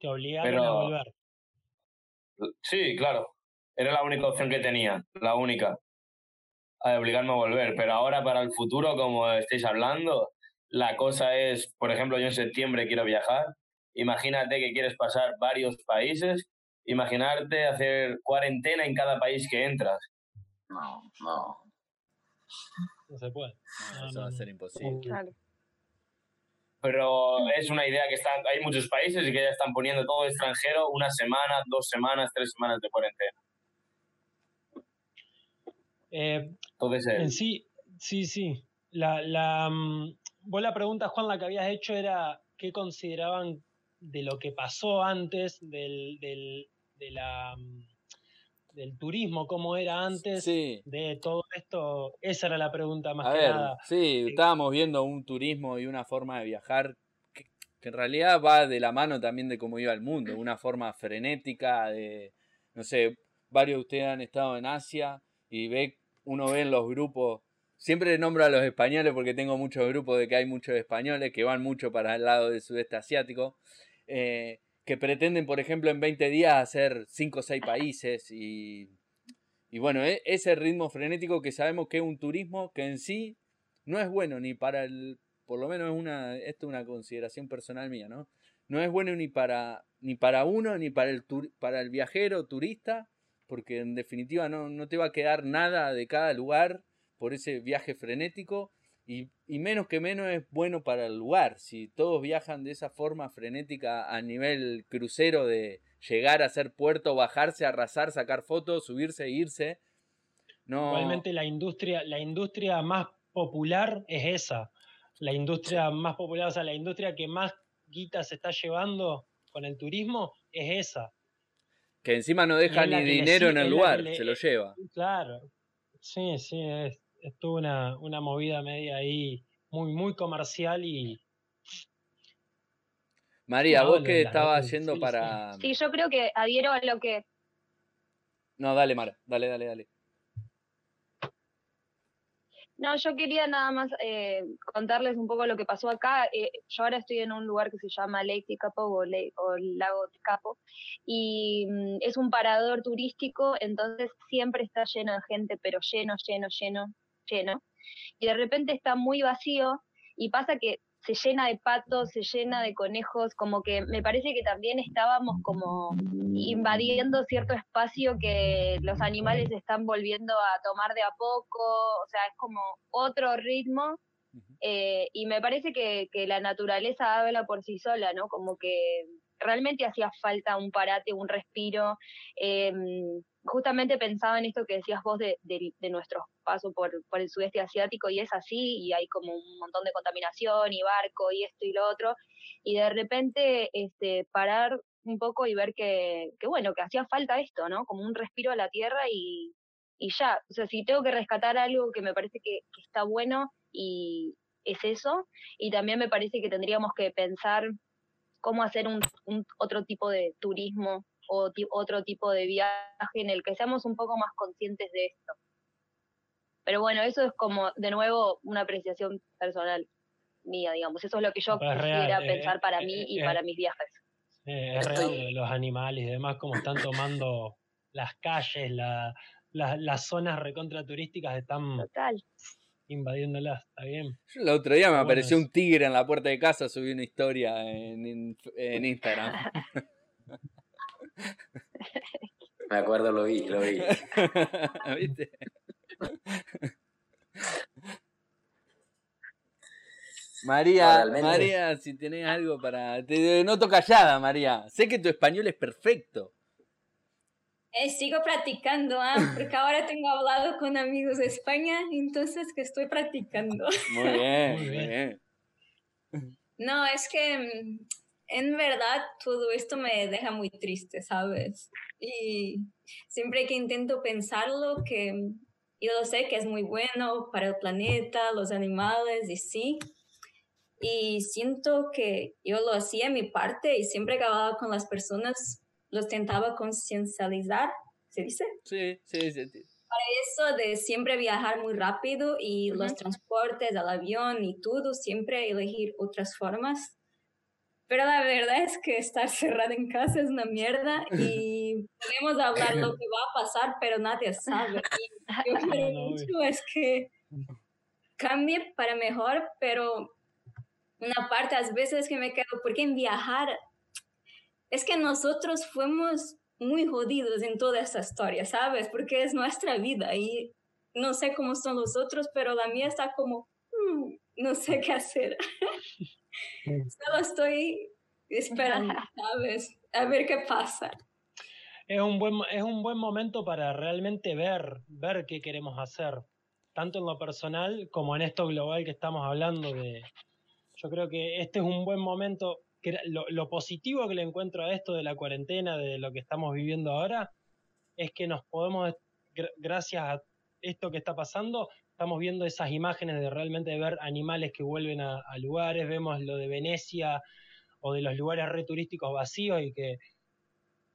Te obligaron a volver. Sí, claro. Era la única opción que tenía, la única. A obligarme a volver. Pero ahora para el futuro, como estáis hablando, la cosa es, por ejemplo, yo en septiembre quiero viajar. Imagínate que quieres pasar varios países. Imaginarte hacer cuarentena en cada país que entras. No, no. No se puede. eso va a ser imposible. Claro pero es una idea que está, hay muchos países y que ya están poniendo todo extranjero una semana, dos semanas, tres semanas de cuarentena. Eh, Entonces, sí, sí, sí. La, la, mm, vos la pregunta, Juan, la que habías hecho era qué consideraban de lo que pasó antes del, del, de la mm, del turismo, cómo era antes de todo esto? Esa era la pregunta más que nada. Sí, estábamos viendo un turismo y una forma de viajar que, en realidad va de la mano también de cómo iba el mundo, una forma frenética de, no sé, varios de ustedes han estado en Asia y ve, uno ve en los grupos, siempre nombro a los españoles porque tengo muchos grupos de que hay muchos españoles que van mucho para el lado del sudeste asiático. Eh, que pretenden, por ejemplo, en 20 días hacer 5 o 6 países y, y bueno, e, ese ritmo frenético que sabemos que es un turismo que en sí no es bueno ni para el, por lo menos es una, esto es una consideración personal mía, ¿no? No es bueno ni para, ni para uno, ni para el, para el viajero, turista, porque en definitiva no, no te va a quedar nada de cada lugar por ese viaje frenético y, menos que menos es bueno para el lugar. Si todos viajan de esa forma frenética a nivel crucero de llegar a ser puerto, bajarse, arrasar, sacar fotos, subirse e irse. No... Igualmente la industria, la industria más popular es esa. La industria más popular, o sea, la industria que más guita se está llevando con el turismo es esa. Que encima no deja ni dinero en el lugar, se lo lleva. Claro, sí, sí, es, estuvo una, una movida media ahí muy, muy comercial y, María, vos que estabas yendo para. Sí. yo creo que adhiero a lo que. No, dale, Mara, dale, dale, dale. No, yo quería nada más eh, contarles un poco lo que pasó acá. Eh, yo ahora estoy en un lugar que se llama Lake Tikapo o, o Lago Tikapo y mm, es un parador turístico, entonces siempre está lleno de gente, pero lleno, lleno, lleno lleno, y de repente está muy vacío y pasa que se llena de patos, se llena de conejos, como que me parece que también estábamos como invadiendo cierto espacio que los animales están volviendo a tomar de a poco, o sea, es como otro ritmo. Eh, y me parece que, que la naturaleza habla por sí sola, ¿no? Como que realmente hacía falta un parate, un respiro. Em, justamente pensaba en esto que decías vos de, de, nuestros pasos por, por, el sudeste asiático y es así, y hay como un montón de contaminación y barco y esto y lo otro, y de repente este, parar un poco y ver que, que bueno, que hacía falta esto, ¿no? Como un respiro a la tierra y, y ya, o sea, si tengo que rescatar algo que me parece que está bueno y es eso, y también me parece que tendríamos que pensar cómo hacer un, otro tipo de turismo o otro tipo de viaje en el que seamos un poco más conscientes de esto. Pero bueno, eso es como, de nuevo, una apreciación personal mía, digamos. Eso es lo que yo quisiera eh, pensar para eh, mí y para mis viajes. es real los animales y demás, como están tomando las calles, las zonas recontra turísticas están Total. Invadiéndolas, está bien. el otro día me apareció un tigre en la puerta de casa, subí una historia en, en Instagram. *laughs* Me acuerdo, lo vi, lo vi. *laughs* ¿Viste? María, María, si tenés algo para. Te noto callada, María. Sé que tu español es perfecto. Eh, sigo practicando, ¿ah? porque *laughs* ahora tengo hablado con amigos de España, entonces que estoy practicando. Muy bien, muy bien. No, es que mm, en verdad todo esto me deja muy triste, ¿sabes? Y siempre que intento pensarlo, que yo lo sé que es muy bueno para el planeta, los animales y sí. Y siento que yo lo hacía en mi parte y siempre que hablaba con las personas, los tentaba conciencializar, ¿se dice? Sí, sí, sí. Para eso de siempre viajar muy rápido y los transportes, el avión y todo, siempre elegir otras formas pero la verdad es que estar cerrada en casa es una mierda y *laughs* podemos hablar lo que va a pasar, pero nadie sabe. Y yo *laughs* creo mucho es que cambie para mejor, pero una parte a veces que me quedo, porque en viajar es que nosotros fuimos muy jodidos en toda esta historia, ¿sabes? Porque es nuestra vida y no sé cómo son los otros, pero la mía está como, mm, no sé qué hacer. *laughs* Solo estoy esperando, ¿sabes? A ver qué pasa. Es un, buen, es un buen momento para realmente ver, ver qué queremos hacer, tanto en lo personal como en esto global que estamos hablando de... Yo creo que este es un buen momento, lo positivo que le encuentro a esto de la cuarentena, de lo que estamos viviendo ahora, es que nos podemos, gracias a esto que está pasando, estamos viendo esas imágenes de realmente ver animales que vuelven a, lugares, vemos lo de Venecia o de los lugares returísticos vacíos y que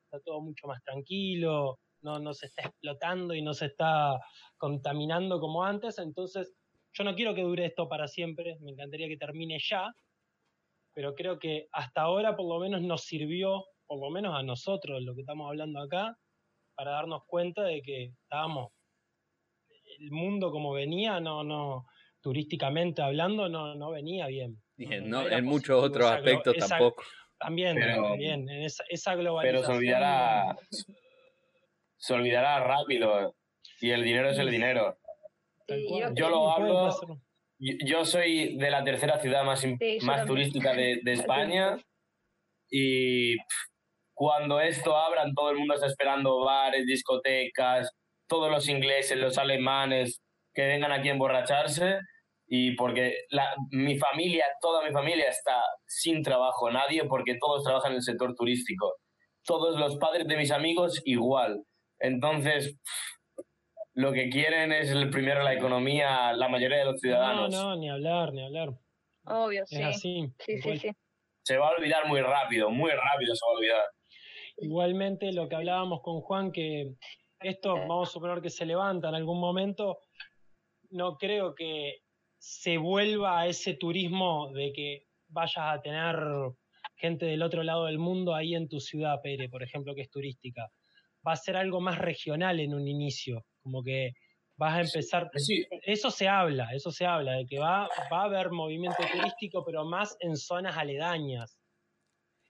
está todo mucho más tranquilo, no, no se está explotando y no se está contaminando como antes, entonces yo no quiero que dure esto para siempre, me encantaría que termine ya, pero creo que hasta ahora por lo menos nos sirvió, por lo menos a nosotros, lo que estamos hablando acá, para darnos cuenta de que estábamos el mundo como venía, no, no, turísticamente hablando, no, no venía bien. en muchos otros aspectos tampoco. También, también, en esa, esa globalización. Pero se olvidará, se olvidará rápido y el dinero es el dinero. Yo, lo hablo, yo soy de la tercera ciudad más, más turística de, de *laughs* España y cuando esto abran todo el mundo está esperando bares, discotecas, todos los ingleses, los alemanes que vengan aquí a emborracharse y porque la, mi familia, toda mi familia está sin trabajo, nadie, porque todos trabajan en el sector turístico. Todos los padres de mis amigos igual. Entonces, lo que quieren es el primero la economía, la mayoría de los ciudadanos. No, no, ni hablar, ni hablar. Obvio, sí. así. Sí, sí, sí. Se va a olvidar muy rápido, muy rápido se va a olvidar. Igualmente lo que hablábamos con Juan, que esto vamos a suponer que se levanta en algún momento, no creo que se vuelva a ese turismo de que vayas a tener gente del otro lado del mundo ahí en tu ciudad, Pere, por ejemplo, que es turística. Va a ser algo más regional en un inicio, como que vas a empezar. Eso se habla, eso se habla, de que va, va a haber movimiento turístico, pero más en zonas aledañas.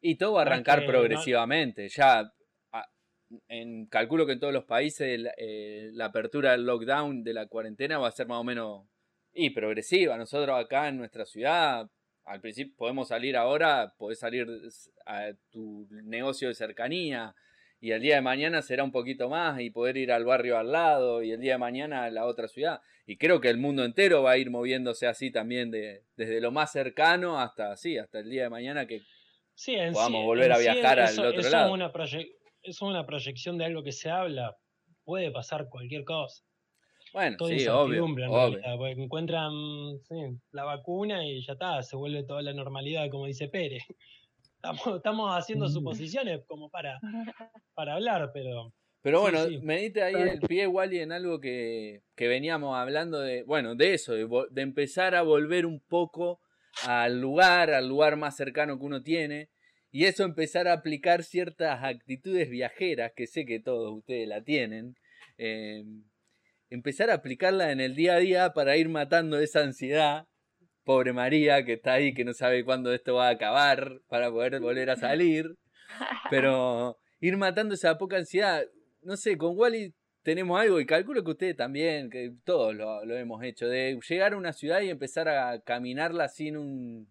Y todo va a arrancar progresivamente. Ya en, calculo que en todos los países eh, la apertura del lockdown, de la cuarentena, va a ser más o menos y progresiva. Nosotros acá en nuestra ciudad, al principio podemos salir ahora, podés salir a tu negocio de cercanía y el día de mañana será un poquito más y poder ir al barrio al lado y el día de mañana a la otra ciudad. Y creo que el mundo entero va a ir moviéndose así también de, desde lo más cercano hasta así, hasta el día de mañana que podamos volver a viajar al otro lado es una proyección de algo que se habla, puede pasar cualquier cosa. Bueno, sí, obvio, porque encuentran la vacuna y ya está, se vuelve toda la normalidad, como dice Pérez. Estamos, *laughs* estamos haciendo mm. suposiciones como para, *laughs* para hablar, pero Pero bueno, me diste ahí el pie, Wally, en algo que, veníamos hablando de, bueno, de eso, de, empezar a volver un poco al lugar, al lugar más cercano que uno tiene, y eso empezar a aplicar ciertas actitudes viajeras, que sé que todos ustedes la tienen, eh, empezar a aplicarla en el día a día para ir matando esa ansiedad. Pobre María, que está ahí, que no sabe cuándo esto va a acabar para poder volver a salir. Pero ir matando esa poca ansiedad no sé, con Wally tenemos algo y calculo que ustedes también, que todos lo, hemos hecho, de llegar a una ciudad y empezar a caminarla sin un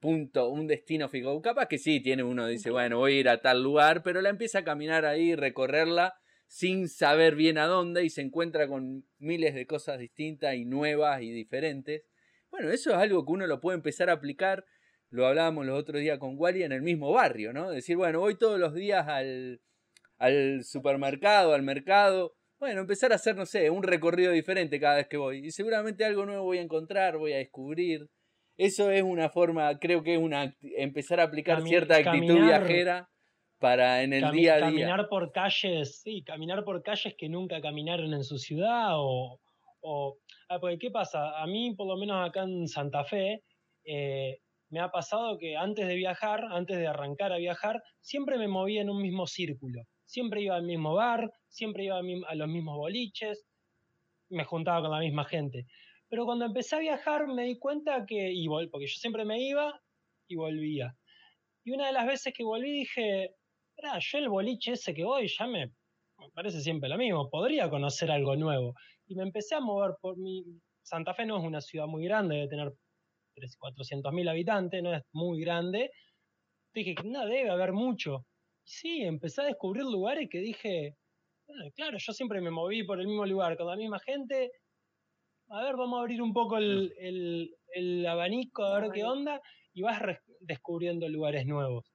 punto, un destino fijo. Capaz que sí, tiene uno, dice, bueno, voy a ir a tal lugar, pero la empieza a caminar ahí, recorrerla sin saber bien a dónde y se encuentra con miles de cosas distintas y nuevas y diferentes. Bueno, eso es algo que uno lo puede empezar a aplicar, lo hablábamos los otros días con Wally, en el mismo barrio, ¿no? Decir, bueno, voy todos los días al, al supermercado, al mercado. Bueno, empezar a hacer, no sé, un recorrido diferente cada vez que voy. Y seguramente algo nuevo voy a encontrar, voy a descubrir. Eso es una forma, creo que es una empezar a aplicar cierta actitud viajera para en el día a día. Caminar por calles, sí, caminar por calles que nunca caminaron en su ciudad o... o ah, porque ¿qué pasa? A mí, por lo menos acá en Santa Fe, eh, me ha pasado que antes de viajar, antes de arrancar a viajar, siempre me movía en un mismo círculo siempre iba al mismo bar, siempre iba a los mismos boliches, me juntaba con la misma gente. Pero cuando empecé a viajar me di cuenta que, y porque yo siempre me iba y volvía. Y una de las veces que volví dije, yo el boliche ese que voy ya me, me parece siempre lo mismo, podría conocer algo nuevo. Y me empecé a mover por mi... Santa Fe no es una ciudad muy grande, debe tener 400 mil habitantes, no es muy grande. Dije que no, debe haber mucho sí, empecé a descubrir lugares que dije, claro, yo siempre me moví por el mismo lugar, con la misma gente. A ver, vamos a abrir un poco el, el, abanico, a ver qué onda, y vas descubriendo lugares nuevos.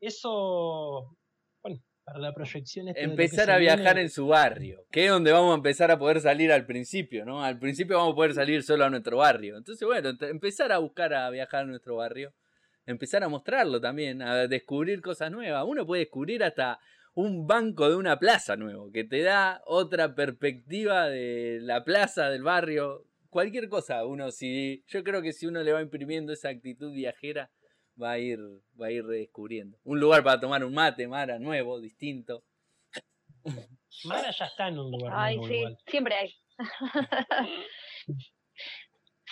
Eso, para la proyección... Empezar a viajar en su barrio, que es donde vamos a empezar a poder salir al principio, ¿no? Al principio vamos a poder salir solo a nuestro barrio. Entonces, bueno, empezar a buscar a viajar a nuestro barrio empezar a mostrarlo también, a descubrir cosas nuevas. Uno puede descubrir hasta un banco de una plaza nuevo, que te da otra perspectiva de la plaza, del barrio, cualquier cosa. Uno, si, yo creo que si uno le va imprimiendo esa actitud viajera, va a ir, va a ir redescubriendo. Un lugar para tomar un mate, Mara, nuevo, distinto. Mara ya está en un lugar. Ay, sí, siempre hay. *laughs*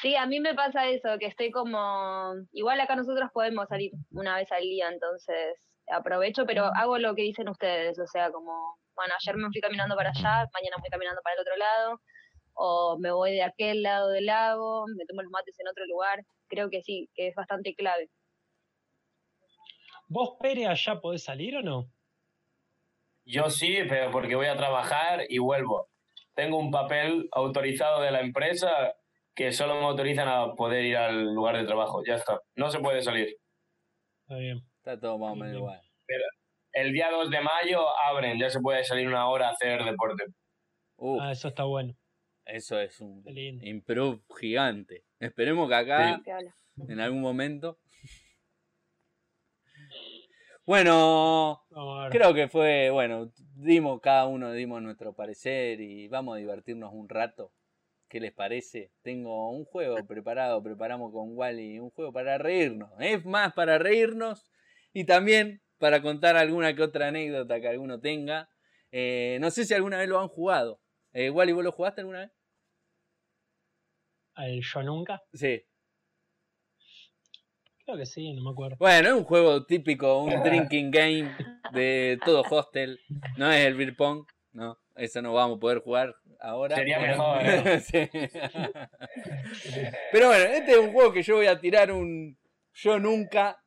Sí, a mí me pasa eso, que estoy como, igual acá nosotros podemos salir una vez al día, entonces aprovecho, pero hago lo que dicen ustedes, o sea, como, bueno, ayer me fui caminando para allá, mañana voy caminando para el otro lado, o me voy de aquel lado del lago, me tomo los mates en otro lugar, creo que sí, que es bastante clave. ¿Vos, Pere, allá podés salir o no? Yo sí, pero porque voy a trabajar y vuelvo. Tengo un papel autorizado de la empresa que solo me autorizan a poder ir al lugar de trabajo. Ya está. No se puede salir. Está bien. Está todo más o menos igual. Pero el día 2 de mayo abren, ya se puede salir una hora a hacer deporte. Ah, eso está bueno. Eso es un improve gigante. Esperemos que acá, en algún momento. Bueno, creo que fue, bueno, dimos, cada uno dimos nuestro parecer y vamos a divertirnos un rato. ¿Qué les parece? Tengo un juego preparado, preparamos con Wally, un juego para reírnos. Es más para reírnos y también para contar alguna que otra anécdota que alguno tenga. Eh, no sé si alguna vez lo han jugado. Eh, Wally, ¿vos lo jugaste alguna vez? ¿El Yo Nunca? Sí. Creo que sí, no me acuerdo. Bueno, es un juego típico, un *laughs* drinking game de todo hostel. No es el beer pong, no. Eso no vamos a poder jugar ahora. Sería mejor. ¿eh? *laughs* Pero bueno, este es un juego que yo voy a tirar un yo nunca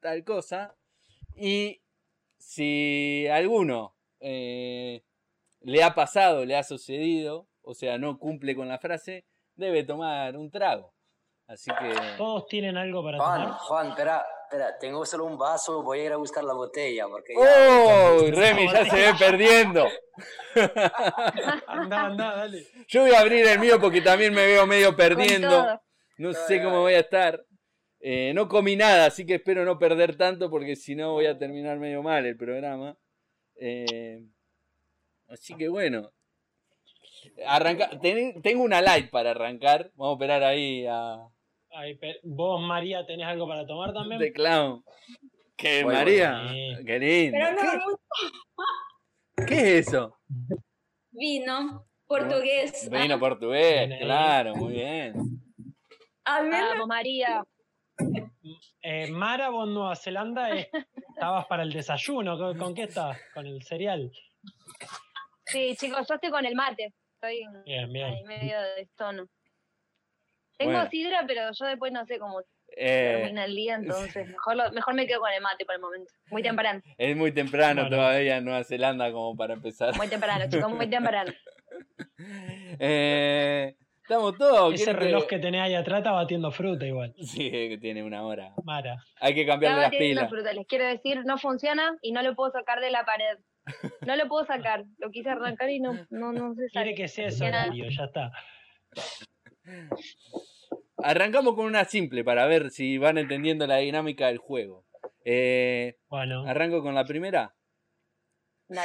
tal cosa. Y si alguno eh, le ha pasado, le ha sucedido, o sea, no cumple con la frase, debe tomar un trago. Así que. Todos tienen algo para Juan, tomar. Juan, espera, espera, tengo solo un vaso, voy a ir a buscar la botella. Porque ¡Oh! Remy ya se ve perdiendo. *laughs* anda, anda, dale. Yo voy a abrir el mío porque también me veo medio perdiendo. No sé cómo voy a estar. Eh, no comí nada, así que espero no perder tanto porque si no voy a terminar medio mal el programa. Eh, así que bueno. Arranca, tengo una light para arrancar. Vamos a esperar ahí a. ¿Vos, María, tenés algo para tomar también? De clown. ¿Qué, María? Qué lindo. ¿Qué? es eso? Vino portugués. Vino portugués, claro, muy bien. Vamos, María. Eh, Mara, vos Nueva Zelanda, eh, estabas para el desayuno. ¿Con, qué estabas? ¿Con el cereal? Sí, chicos, yo estoy con el mate. Estoy bien, bien. ahí medio de tono. Tengo sidra, pero yo después no sé cómo eh, termina el día, *laughs* entonces mejor, mejor me quedo con el mate por el momento. Muy temprano. Es muy temprano todavía en Nueva Zelanda como para empezar. Muy temprano, chicos, muy temprano. *laughs* eh, Estamos todos. Ese reloj que... tenés ahí atrás está batiendo fruta igual. *laughs* Sí, que tiene una hora. Mara. Hay que cambiarle las pilas. Fruta. Les quiero decir, no funciona y no lo puedo sacar de la pared. No lo puedo sacar. Lo quise arrancar y no, no, no se Quiere que sea eso ya está. Arrancamos con una simple para ver si van entendiendo la dinámica del juego. Eh, bueno. Arranco con la primera.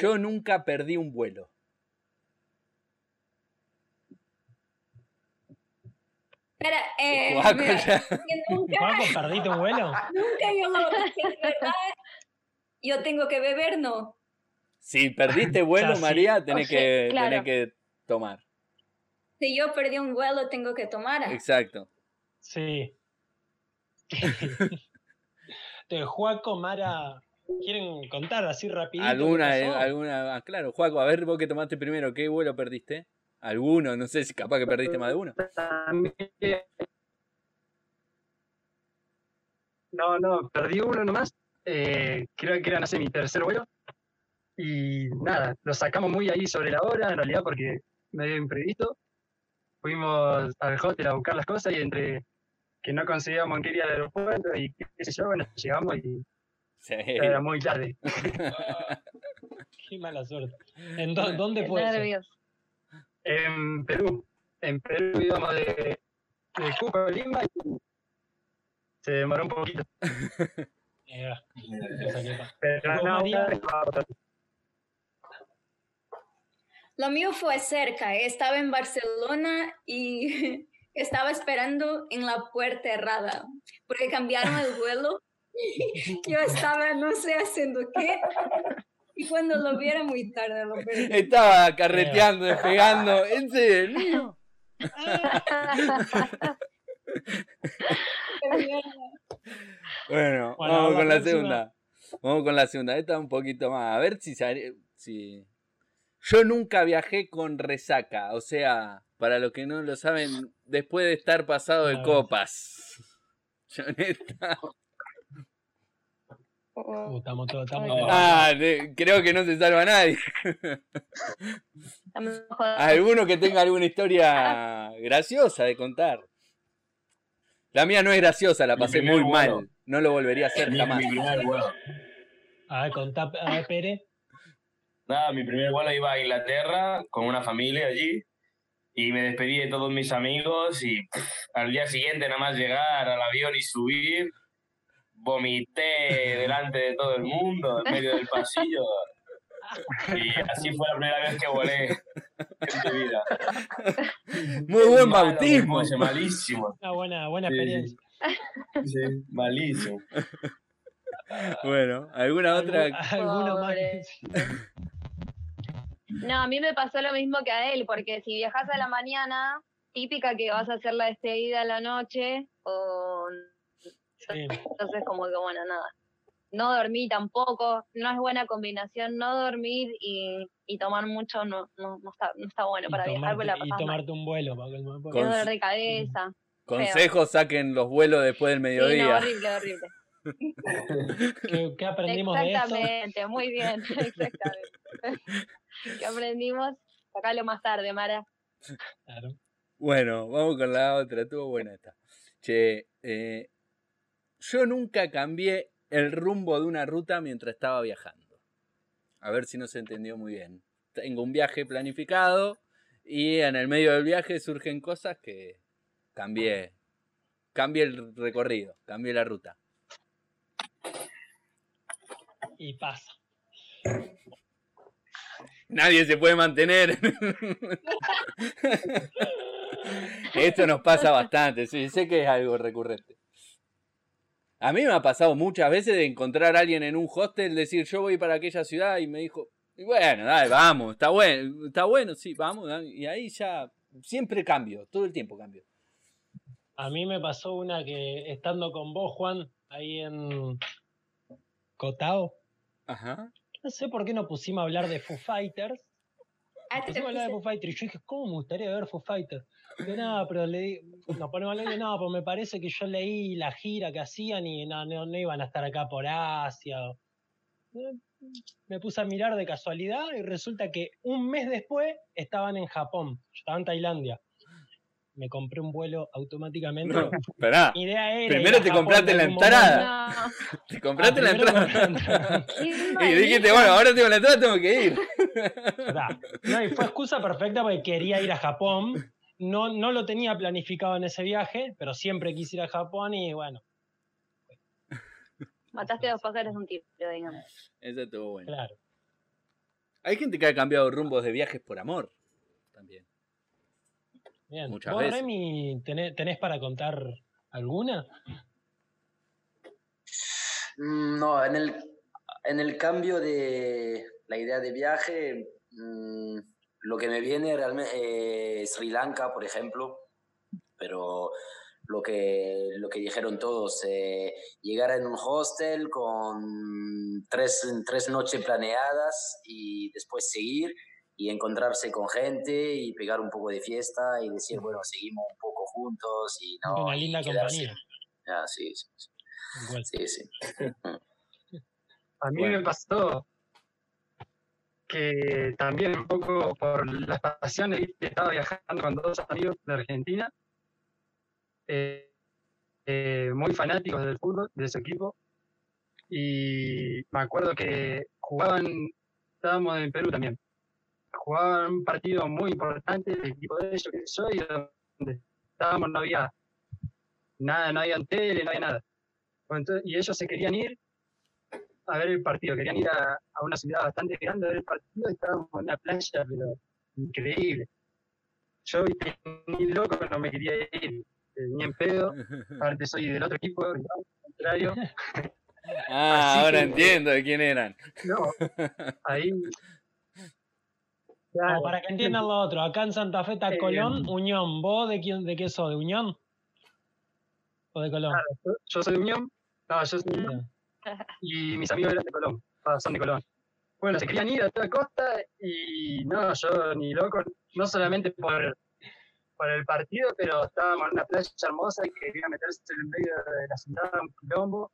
Yo nunca perdí un vuelo. Espera, eh, nunca, ¿perdiste un vuelo? Nunca yo verdad. Yo tengo que beber, no. Si perdiste vuelo, María, tenés, que, tenés que tomar. Si yo perdí un vuelo, tengo que tomar. Exacto. Sí. Entonces, Juaco, Mara, ¿quieren contar así rapidito? Alguna, alguna, ah, claro, Juaco, a ver vos que tomaste primero, ¿qué vuelo perdiste? Alguno, no sé si capaz que perdiste más de uno. No, no, perdí uno nomás. Eh, creo que era, no sé, mi tercer vuelo. Y nada, lo sacamos muy ahí sobre la hora, en realidad, porque medio imprevisto. Fuimos al hotel a buscar las cosas y entre que no conseguíamos en qué ir al aeropuerto y qué sé yo, bueno, llegamos y era muy tarde. *laughs* qué mala suerte. ¿En dónde fue eso? En Perú. En Perú íbamos de, de Cusco a Lima y se demoró un poquito. Pero no, Lo mío fue cerca. Estaba en Barcelona y *laughs* estaba esperando en la puerta errada porque cambiaron el vuelo. *laughs* Yo estaba, no sé, haciendo qué. Y cuando lo viera muy tarde lo perdí. Estaba carreteando, despegando. *laughs* ¿En serio? bueno, vamos con la segunda. Vamos con la segunda. Esta un poquito más. A ver si, si. Yo nunca viajé con resaca. O sea, para los que no lo saben, después de estar pasado de copas. *laughs* Yo neta. Uh, estamos todos, estamos Ah, creo que no se salva nadie. *laughs* Alguno que tenga alguna historia graciosa de contar. La mía no es graciosa, la pasé muy mal. No lo volvería a hacer jamás. A ver, contá, a ver, Pere. Nada, mi primer vuelo iba a Inglaterra con una familia allí y me despedí de todos mis amigos y al día siguiente nada más llegar al avión y subir vomité *laughs* delante de todo el mundo, en medio del pasillo. Y así fue la primera vez que volé en mi vida. Muy buen bautismo. malísimo. Una buena, buena experiencia. Sí, malísimo. *laughs* Bueno, ¿alguna otra? ¿Alguno más? *laughs* No, a mí me pasó lo mismo que a él, porque si viajas a la mañana, típica que vas a hacer la despedida a la noche, o entonces, como que bueno, nada. No dormir tampoco, no es buena combinación, no dormir y, y tomar mucho no, no, no, está, no está bueno para viajar. y tomarte un vuelo para Con, dolor de cabeza. Consejos, saquen los vuelos después del mediodía. horrible, horrible. *laughs* ¿Qué, aprendimos de esto? Exactamente, muy bien, *laughs* exactamente. ¿Qué aprendimos? Sacalo más tarde, Mara. Claro. Bueno, vamos con la otra, estuvo buena esta. Che, eh, yo nunca cambié el rumbo de una ruta mientras estaba viajando. A ver si no se entendió muy bien. Tengo un viaje planificado y en el medio del viaje surgen cosas que cambié. Cambié el recorrido, cambié la ruta. Y pasa. Nadie se puede mantener. Esto nos pasa bastante, sí, sé que es algo recurrente. A mí me ha pasado muchas veces de encontrar a alguien en un hostel, decir yo voy para aquella ciudad y me dijo, y bueno, dale, vamos, está bueno, está bueno, sí, vamos, y ahí ya siempre cambio, todo el tiempo cambio. A mí me pasó una que estando con vos, Juan, ahí en Cotao. Ajá. No sé por qué no pusimos a hablar de Foo Fighters. Ah, pusimos a hablar de Foo Fighters. Y yo dije, ¿cómo me gustaría ver Foo Fighters? Que nada, pero le nos ponemos a hablar de no, pues me parece que yo leí la gira que hacían y no, no, iban a estar acá por Asia. Me puse a mirar de casualidad y resulta que un mes después estaban en Japón, estaban en Tailandia me compré un vuelo automáticamente. No, esperá. Primero te compraste la entrada. Te compraste la entrada. y dijiste, bueno, ahora tengo la entrada, tengo que ir. No, y fue excusa perfecta porque quería ir a Japón. No, no lo tenía planificado en ese viaje, pero siempre quise ir a Japón y bueno. Mataste dos pájaros de un tiro, digamos. Eso estuvo bueno. Claro. Hay gente que ha cambiado rumbos de viajes por amor también. Bien. Muchas ¿Vos, Remy, tenés, para contar alguna? Mm, no, en el, en el cambio de la idea de viaje, mm, lo que me viene realmente es Sri Lanka, por ejemplo, pero lo que, lo que dijeron todos, eh, llegar en un hostel con tres, tres noches planeadas y después seguir y encontrarse con gente y pegar un poco de fiesta y decir, bueno, seguimos un poco juntos y no. Una linda compañía. Ah, sí, sí. Sí, sí. A mí me pasó que también un poco por las pasiones, estaba viajando con dos amigos de Argentina, eh, eh, muy fanáticos del fútbol, de ese equipo, y me acuerdo que jugaban, estábamos en Perú también, jugaban un partido muy importante, el equipo de ellos que soy, donde estábamos no había nada, no había tele, no había nada. y ellos se querían ir a ver el partido, querían ir a, una ciudad bastante grande a ver el partido y estábamos en una playa, pero increíble. Yo ni loco, no me quería ir eh, ni en pedo, *laughs* aparte soy del otro equipo, al contrario. Ah, *laughs* ahora entiendo de quién eran. No, ahí *laughs* para que entiendan lo otro, acá en Santa Fe está Colón, Unión. ¿Vos de quién de qué sos? ¿De Unión? ¿O de Colón? yo soy de Unión. No, yo soy de Unión. Y mis amigos eran de Colón. Ah, son de Colón. Bueno, se querían ir a toda costa y no, yo ni loco, no solamente por, por el partido, pero estábamos en una playa hermosa y quería meterse en medio de la ciudad, un quilombo.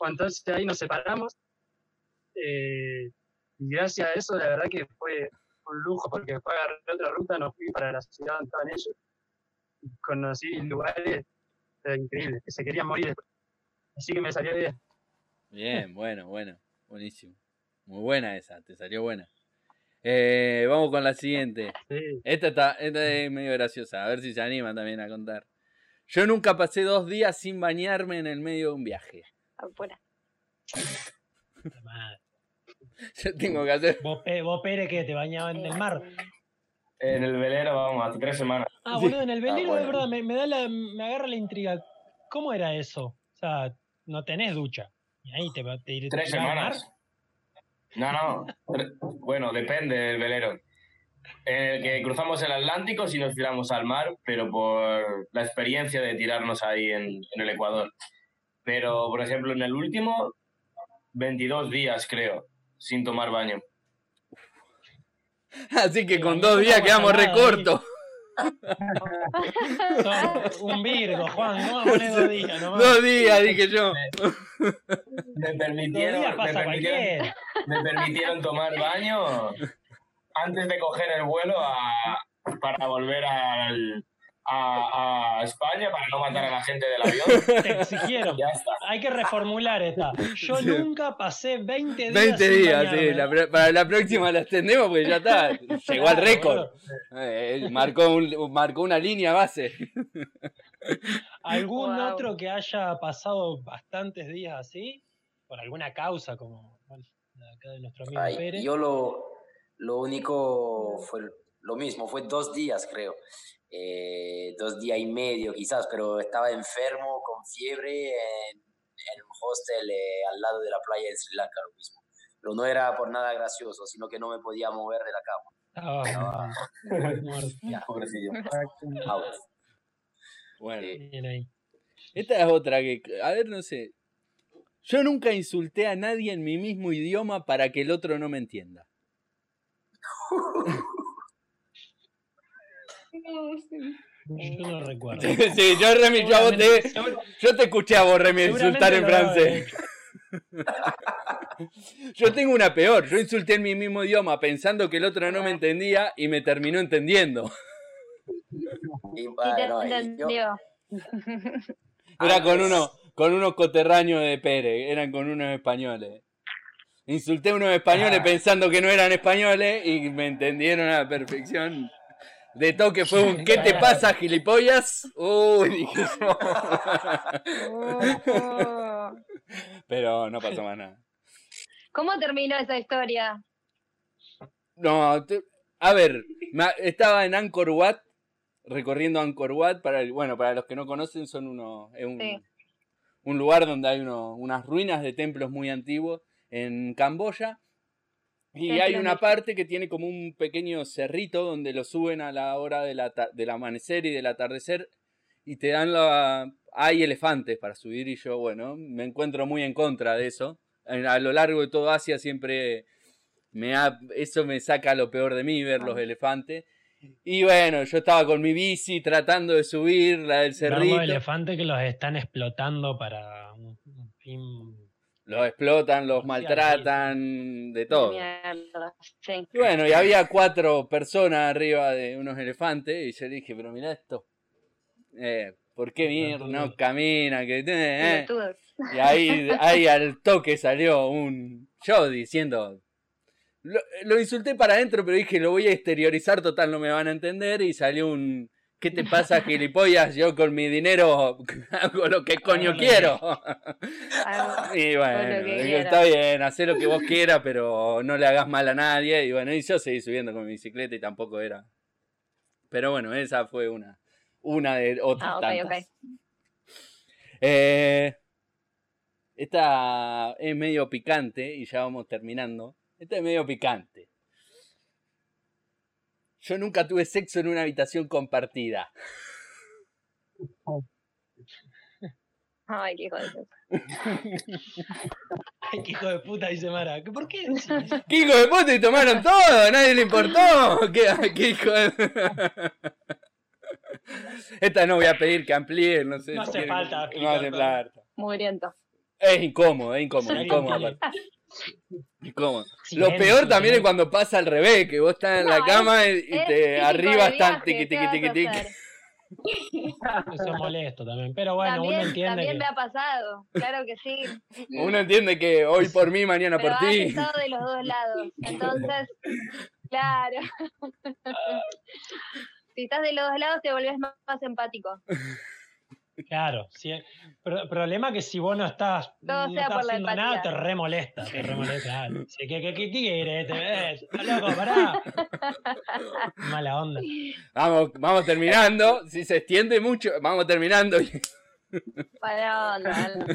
Entonces ahí nos separamos. Eh, y gracias a eso, la verdad que fue un lujo porque después agarré otra ruta, nos fui para la ciudad donde estaban ellos. Y conocí lugares increíbles, que se querían morir Así que me salió bien. Bien, *laughs* bueno, bueno, buenísimo. Muy buena esa, te salió buena. Eh, vamos con la siguiente. Esta, está, esta es medio graciosa, a ver si se animan también a contar. Yo nunca pasé dos días sin bañarme en el medio de un viaje. Afuera. *laughs* Yo tengo que hacer. ¿Vos, vos Pérez, que te bañaba en el mar? En el velero, vamos, hace tres semanas. Ah, boludo, en el velero, de verdad, me, da la, me agarra la intriga. ¿Cómo era eso? O sea, no tenés ducha. Y ahí te, te, te Tres semanas. No, no. bueno, depende del velero. En el que cruzamos el Atlántico si nos tiramos al mar, pero por la experiencia de tirarnos ahí en, en el Ecuador. Pero, por ejemplo, en el último, 22 días, creo sin tomar baño. Así que con dos días quedamos recortos. un Virgo, Juan, no poner dos días Dos días, dije yo. Me, permitieron, me, permitieron, tomar baño antes de coger el vuelo para volver al, a, España para no matar a la gente del avión. *laughs* Te exigieron. Ya está. Hay que reformular esta. Yo nunca pasé 20 días. 20 días, sí. para la próxima la extendemos porque ya está. Llegó al récord. Eh, marcó, un, marcó una línea base. ¿Algún otro que haya pasado bastantes días así? Por alguna causa, como acá de nuestro amigo Pérez. Yo lo, Lo único fue lo mismo, fue dos días creo, eh, dos días y medio quizás, pero estaba enfermo con fiebre en, un hostel eh, al lado de la playa de Sri Lanka, lo mismo. Pero no era por nada gracioso, sino que no me podía mover de la cama. *laughs* Pobrecillo. Bueno. Esta es otra que, a ver, no sé. Yo nunca insulté a nadie en mi mismo idioma para que el otro no me entienda. *laughs* Yo no recuerdo. Sí, yo, Remy, *laughs* yo, te, yo te escuché a vos, Remy, insultar en francés. *laughs* Yo tengo una peor. Yo insulté en mi mismo idioma pensando que el otro no me entendía y me terminó entendiendo. Y bueno, entendió. *laughs* Era con uno, con unos coterráneos de Pérez, eran con unos españoles. Insulté a unos españoles ah. pensando que no eran españoles y me entendieron a la perfección. De toque fue un ¿qué te pasa, gilipollas? Uy, dije *laughs* Pero no pasó más nada. ¿Cómo terminó esa historia? No, a ver, estaba en Angkor Wat, recorriendo Angkor Wat, para bueno, para los que no conocen, son unos, es un, un lugar donde hay uno, unas ruinas de templos muy antiguos en Camboya. Y hay una parte que tiene como un pequeño cerrito donde lo suben a la hora de la del amanecer y del atardecer y te dan la... Hay elefantes para subir y yo, bueno, me encuentro muy en contra de eso. A lo largo de todo Asia siempre me ha... eso me saca lo peor de mí, ver los elefantes. Y bueno, yo estaba con mi bici tratando de subir la del cerrito. Los elefantes que los están explotando para un fin los explotan, los maltratan, de todo. Y bueno, y había cuatro personas arriba de unos elefantes y yo dije, pero mira esto. Eh, ¿Por qué mierda no camina? Que, eh, Y ahí, ahí al toque salió un yo diciendo... Lo, lo insulté para adentro, pero dije, lo voy a exteriorizar, total, no me van a entender. Y salió un... ¿Qué te pasa, gilipollas? Yo con mi dinero *laughs* hago lo que coño quiero. *laughs* y bueno, está bien, haz lo que vos quieras, pero no le hagas mal a nadie. Y bueno, y yo seguí subiendo con mi bicicleta y tampoco era. Pero bueno, esa fue una, una de otras ah, tantas. Eh, esta es medio picante y ya vamos terminando. Esta es medio picante. Yo nunca tuve sexo en una habitación compartida. *laughs* Ay, qué hijo de puta. *laughs* Ay, qué hijo de puta, dice Mara. ¿Por qué? *laughs* ¿Qué hijo de puta? Y tomaron todo, nadie le importó. ¿Qué, qué hijo de... Esta no voy a pedir que amplíe, no sé. No hace falta. No hace falta. Mugriento. Es incómodo, es incómodo, incómodo. ¿Cómo? Lo peor también es cuando pasa al revés, que vos estás en la cama y, te arriba están tiqui tiqui tiqui tiqui. *laughs* Eso es molesto también, pero bueno, uno entiende. También me ha pasado, claro que sí. *laughs* Uno entiende que hoy por mí, mañana por ti. estado de los dos lados, *laughs* entonces, claro. si estás de los dos lados te volvés más empático. Claro, sí. Pero problema que si vos no estás, no estás haciendo nada, te remolesta, te remolesta. ¿Qué, qué, qué quieres? ¿Te ves? loco? Pará. *laughs* Mala onda. Vamos, vamos terminando. Si se extiende mucho, vamos terminando. Mala onda.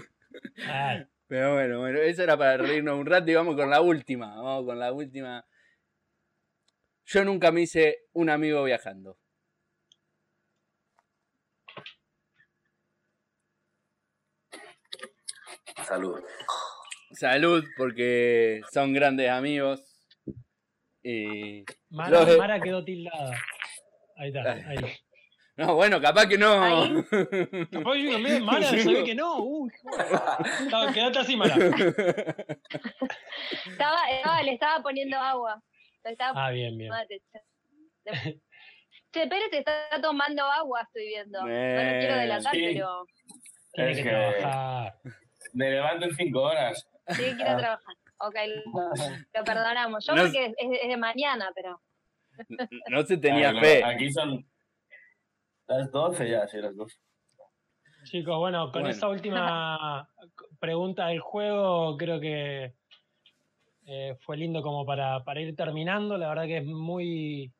Pero bueno, bueno, eso era para reírnos un rato y vamos con la última. Vamos con la última. Yo nunca me hice un amigo viajando. Salud. Salud, porque son grandes amigos. Y Mara, quedó tildada. Ahí está, ahí. No, bueno, capaz que no. *laughs* Capaz que no, Mara, sabía que no. Uy, quédate así, Mara. *laughs* Estaba, le estaba poniendo agua. ah, bien, bien. Che, Pérez te está tomando agua, estoy viendo. no lo quiero delatar, pero. Tiene que, que trabajar. Me levanto en cinco horas. Sí, quiero trabajar. Ok, lo *laughs* perdonamos. Yo creo que es, de mañana, pero. *laughs* No se tenía fe. Aquí son las 12 ya, sí, las 12. Chicos, bueno, con esa última *laughs* pregunta del juego, creo que eh, fue lindo como para, para, ir terminando. La verdad que es muy,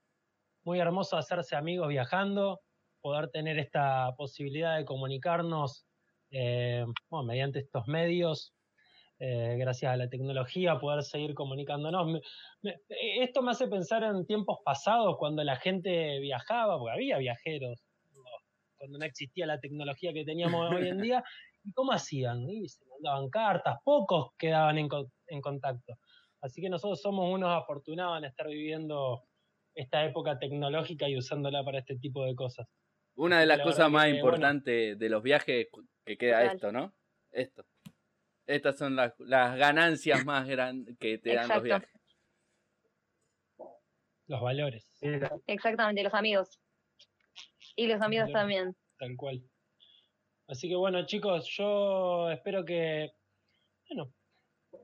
muy hermoso hacerse amigos viajando, poder tener esta posibilidad de comunicarnos eh, mediante estos medios, eh, gracias a la tecnología, poder seguir comunicándonos. esto me hace pensar en tiempos pasados, cuando la gente viajaba, porque había viajeros, cuando no existía la tecnología que teníamos hoy en *laughs* día, ¿y cómo hacían? Y se mandaban cartas, pocos quedaban en, en contacto. Así que nosotros somos unos afortunados en estar viviendo esta época tecnológica y usándola para este tipo de cosas. Una de las cosas más importantes de los viajes que queda esto, ¿no? Esto. Estas son las, ganancias más grandes que te dan los viajes. Los valores. Exactamente, los amigos. Y los amigos también. Tal cual. Así que bueno, chicos, yo espero que, bueno,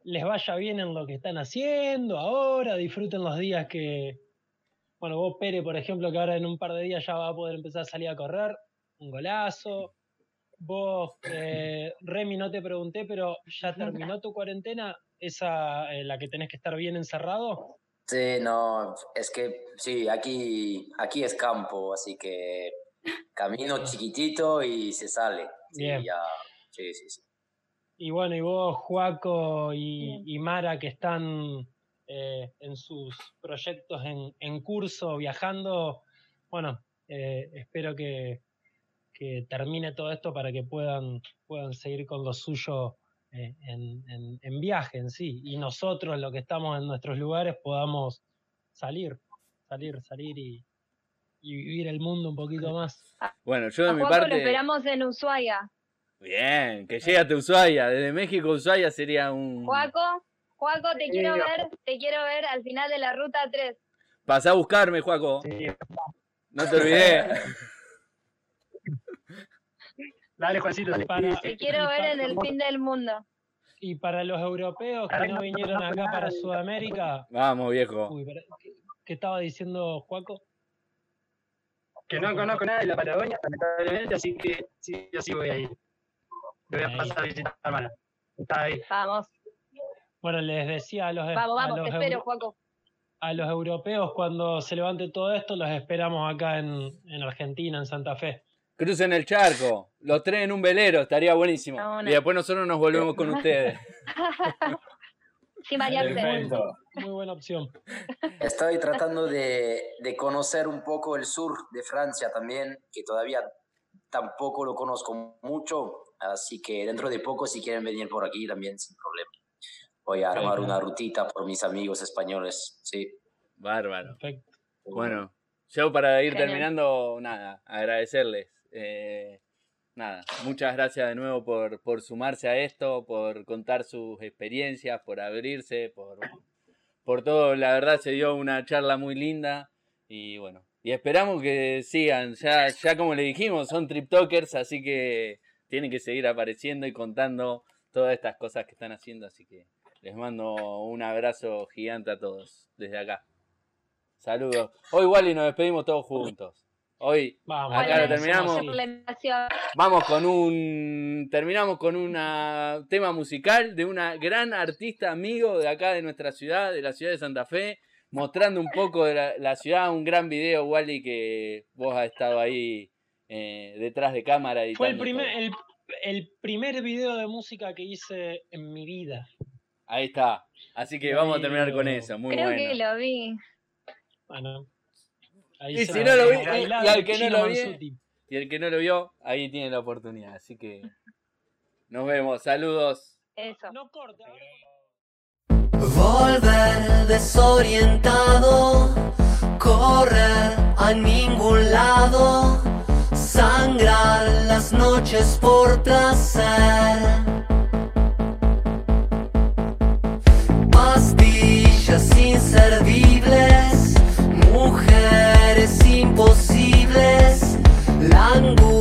les vaya bien en lo que están haciendo ahora, disfruten los días que, bueno, vos Pere, por ejemplo, que ahora en un par de días ya va a poder empezar a salir a correr, un golazo. Vos, eh, Remy, no te pregunté, pero ¿ya *laughs* terminó tu cuarentena? ¿Esa eh, la que tenés que estar bien encerrado? Sí, no, es que sí, aquí, aquí es campo, así que camino chiquitito y se sale. Bien. sí, sí, sí. Y bueno, y vos, Juaco y, Mara, que están eh, en sus proyectos en, curso, viajando, bueno, eh, espero que, termine todo esto para que puedan, puedan seguir con lo suyo eh, en, viaje en sí. Y nosotros, los que estamos en nuestros lugares, podamos salir, salir, salir y, vivir el mundo un poquito más. Bueno, yo de mi parte... lo esperamos en Ushuaia. Bien, que llegue a Ushuaia. Desde México a Ushuaia sería un. Juaco, Juaco, te quiero ver, te quiero ver al final de la ruta 3. Pasá a buscarme, Juaco. No te olvidé. *laughs* Dale, Juancito. te quiero ver en el fin del mundo. Y para los europeos que no vinieron acá para Sudamérica. Vamos, viejo. ¿qué, estaba diciendo Juaco? Que no conozco nada de la Patagonia, lamentablemente, así que sí, yo sí voy a ir voy a pasar a visitar hermana. Está ahí. Vamos. Bueno, les decía a los Vamos, vamos, te espero, Juaco. A los europeos, cuando se levante todo esto, los esperamos acá en, en Argentina, en Santa Fe. Crucen el charco, los tres en un velero, estaría buenísimo. Y después nosotros nos volvemos con ustedes. *laughs* Sin bañarse. Muy buena opción. Estoy tratando de, de, conocer un poco el sur de Francia también, que todavía tampoco lo conozco mucho. Así que dentro de poco, si quieren venir por aquí, también sin problema. Voy a armar una rutita por mis amigos españoles, sí. Bárbaro. Perfecto. Bueno, yo para ir terminando, nada, agradecerles. Eh, nada, muchas gracias de nuevo por, por sumarse a esto, por contar sus experiencias, por abrirse, por, por todo. La verdad se dio una charla muy linda y bueno, y esperamos que sigan. Ya, ya como le dijimos, son triptokers, así que tienen que seguir apareciendo y contando todas estas cosas que están haciendo. Así que les mando un abrazo gigante a todos desde acá. Saludos. Hoy igual y nos despedimos todos juntos. Hoy Vamos, acá lo terminamos. Vamos con un terminamos con un tema musical de una gran artista amigo de acá de nuestra ciudad, de la ciudad de Santa Fe, mostrando un poco de la, ciudad, un gran video, Wally, que vos has estado ahí eh, detrás de cámara. Fue el primer, el, primer video de música que hice en mi vida. Ahí está. Así que vamos a terminar con eso. Muy Creo que lo vi. Bueno. y si no lo vi, y, al que no lo vio, y el que no lo vio, ahí tiene la oportunidad. Así que nos vemos. Saludos. Eso. No corta. Volver desorientado, correr a ningún lado sangrar las noches por placer. inservibles, mujeres imposibles, la angustia.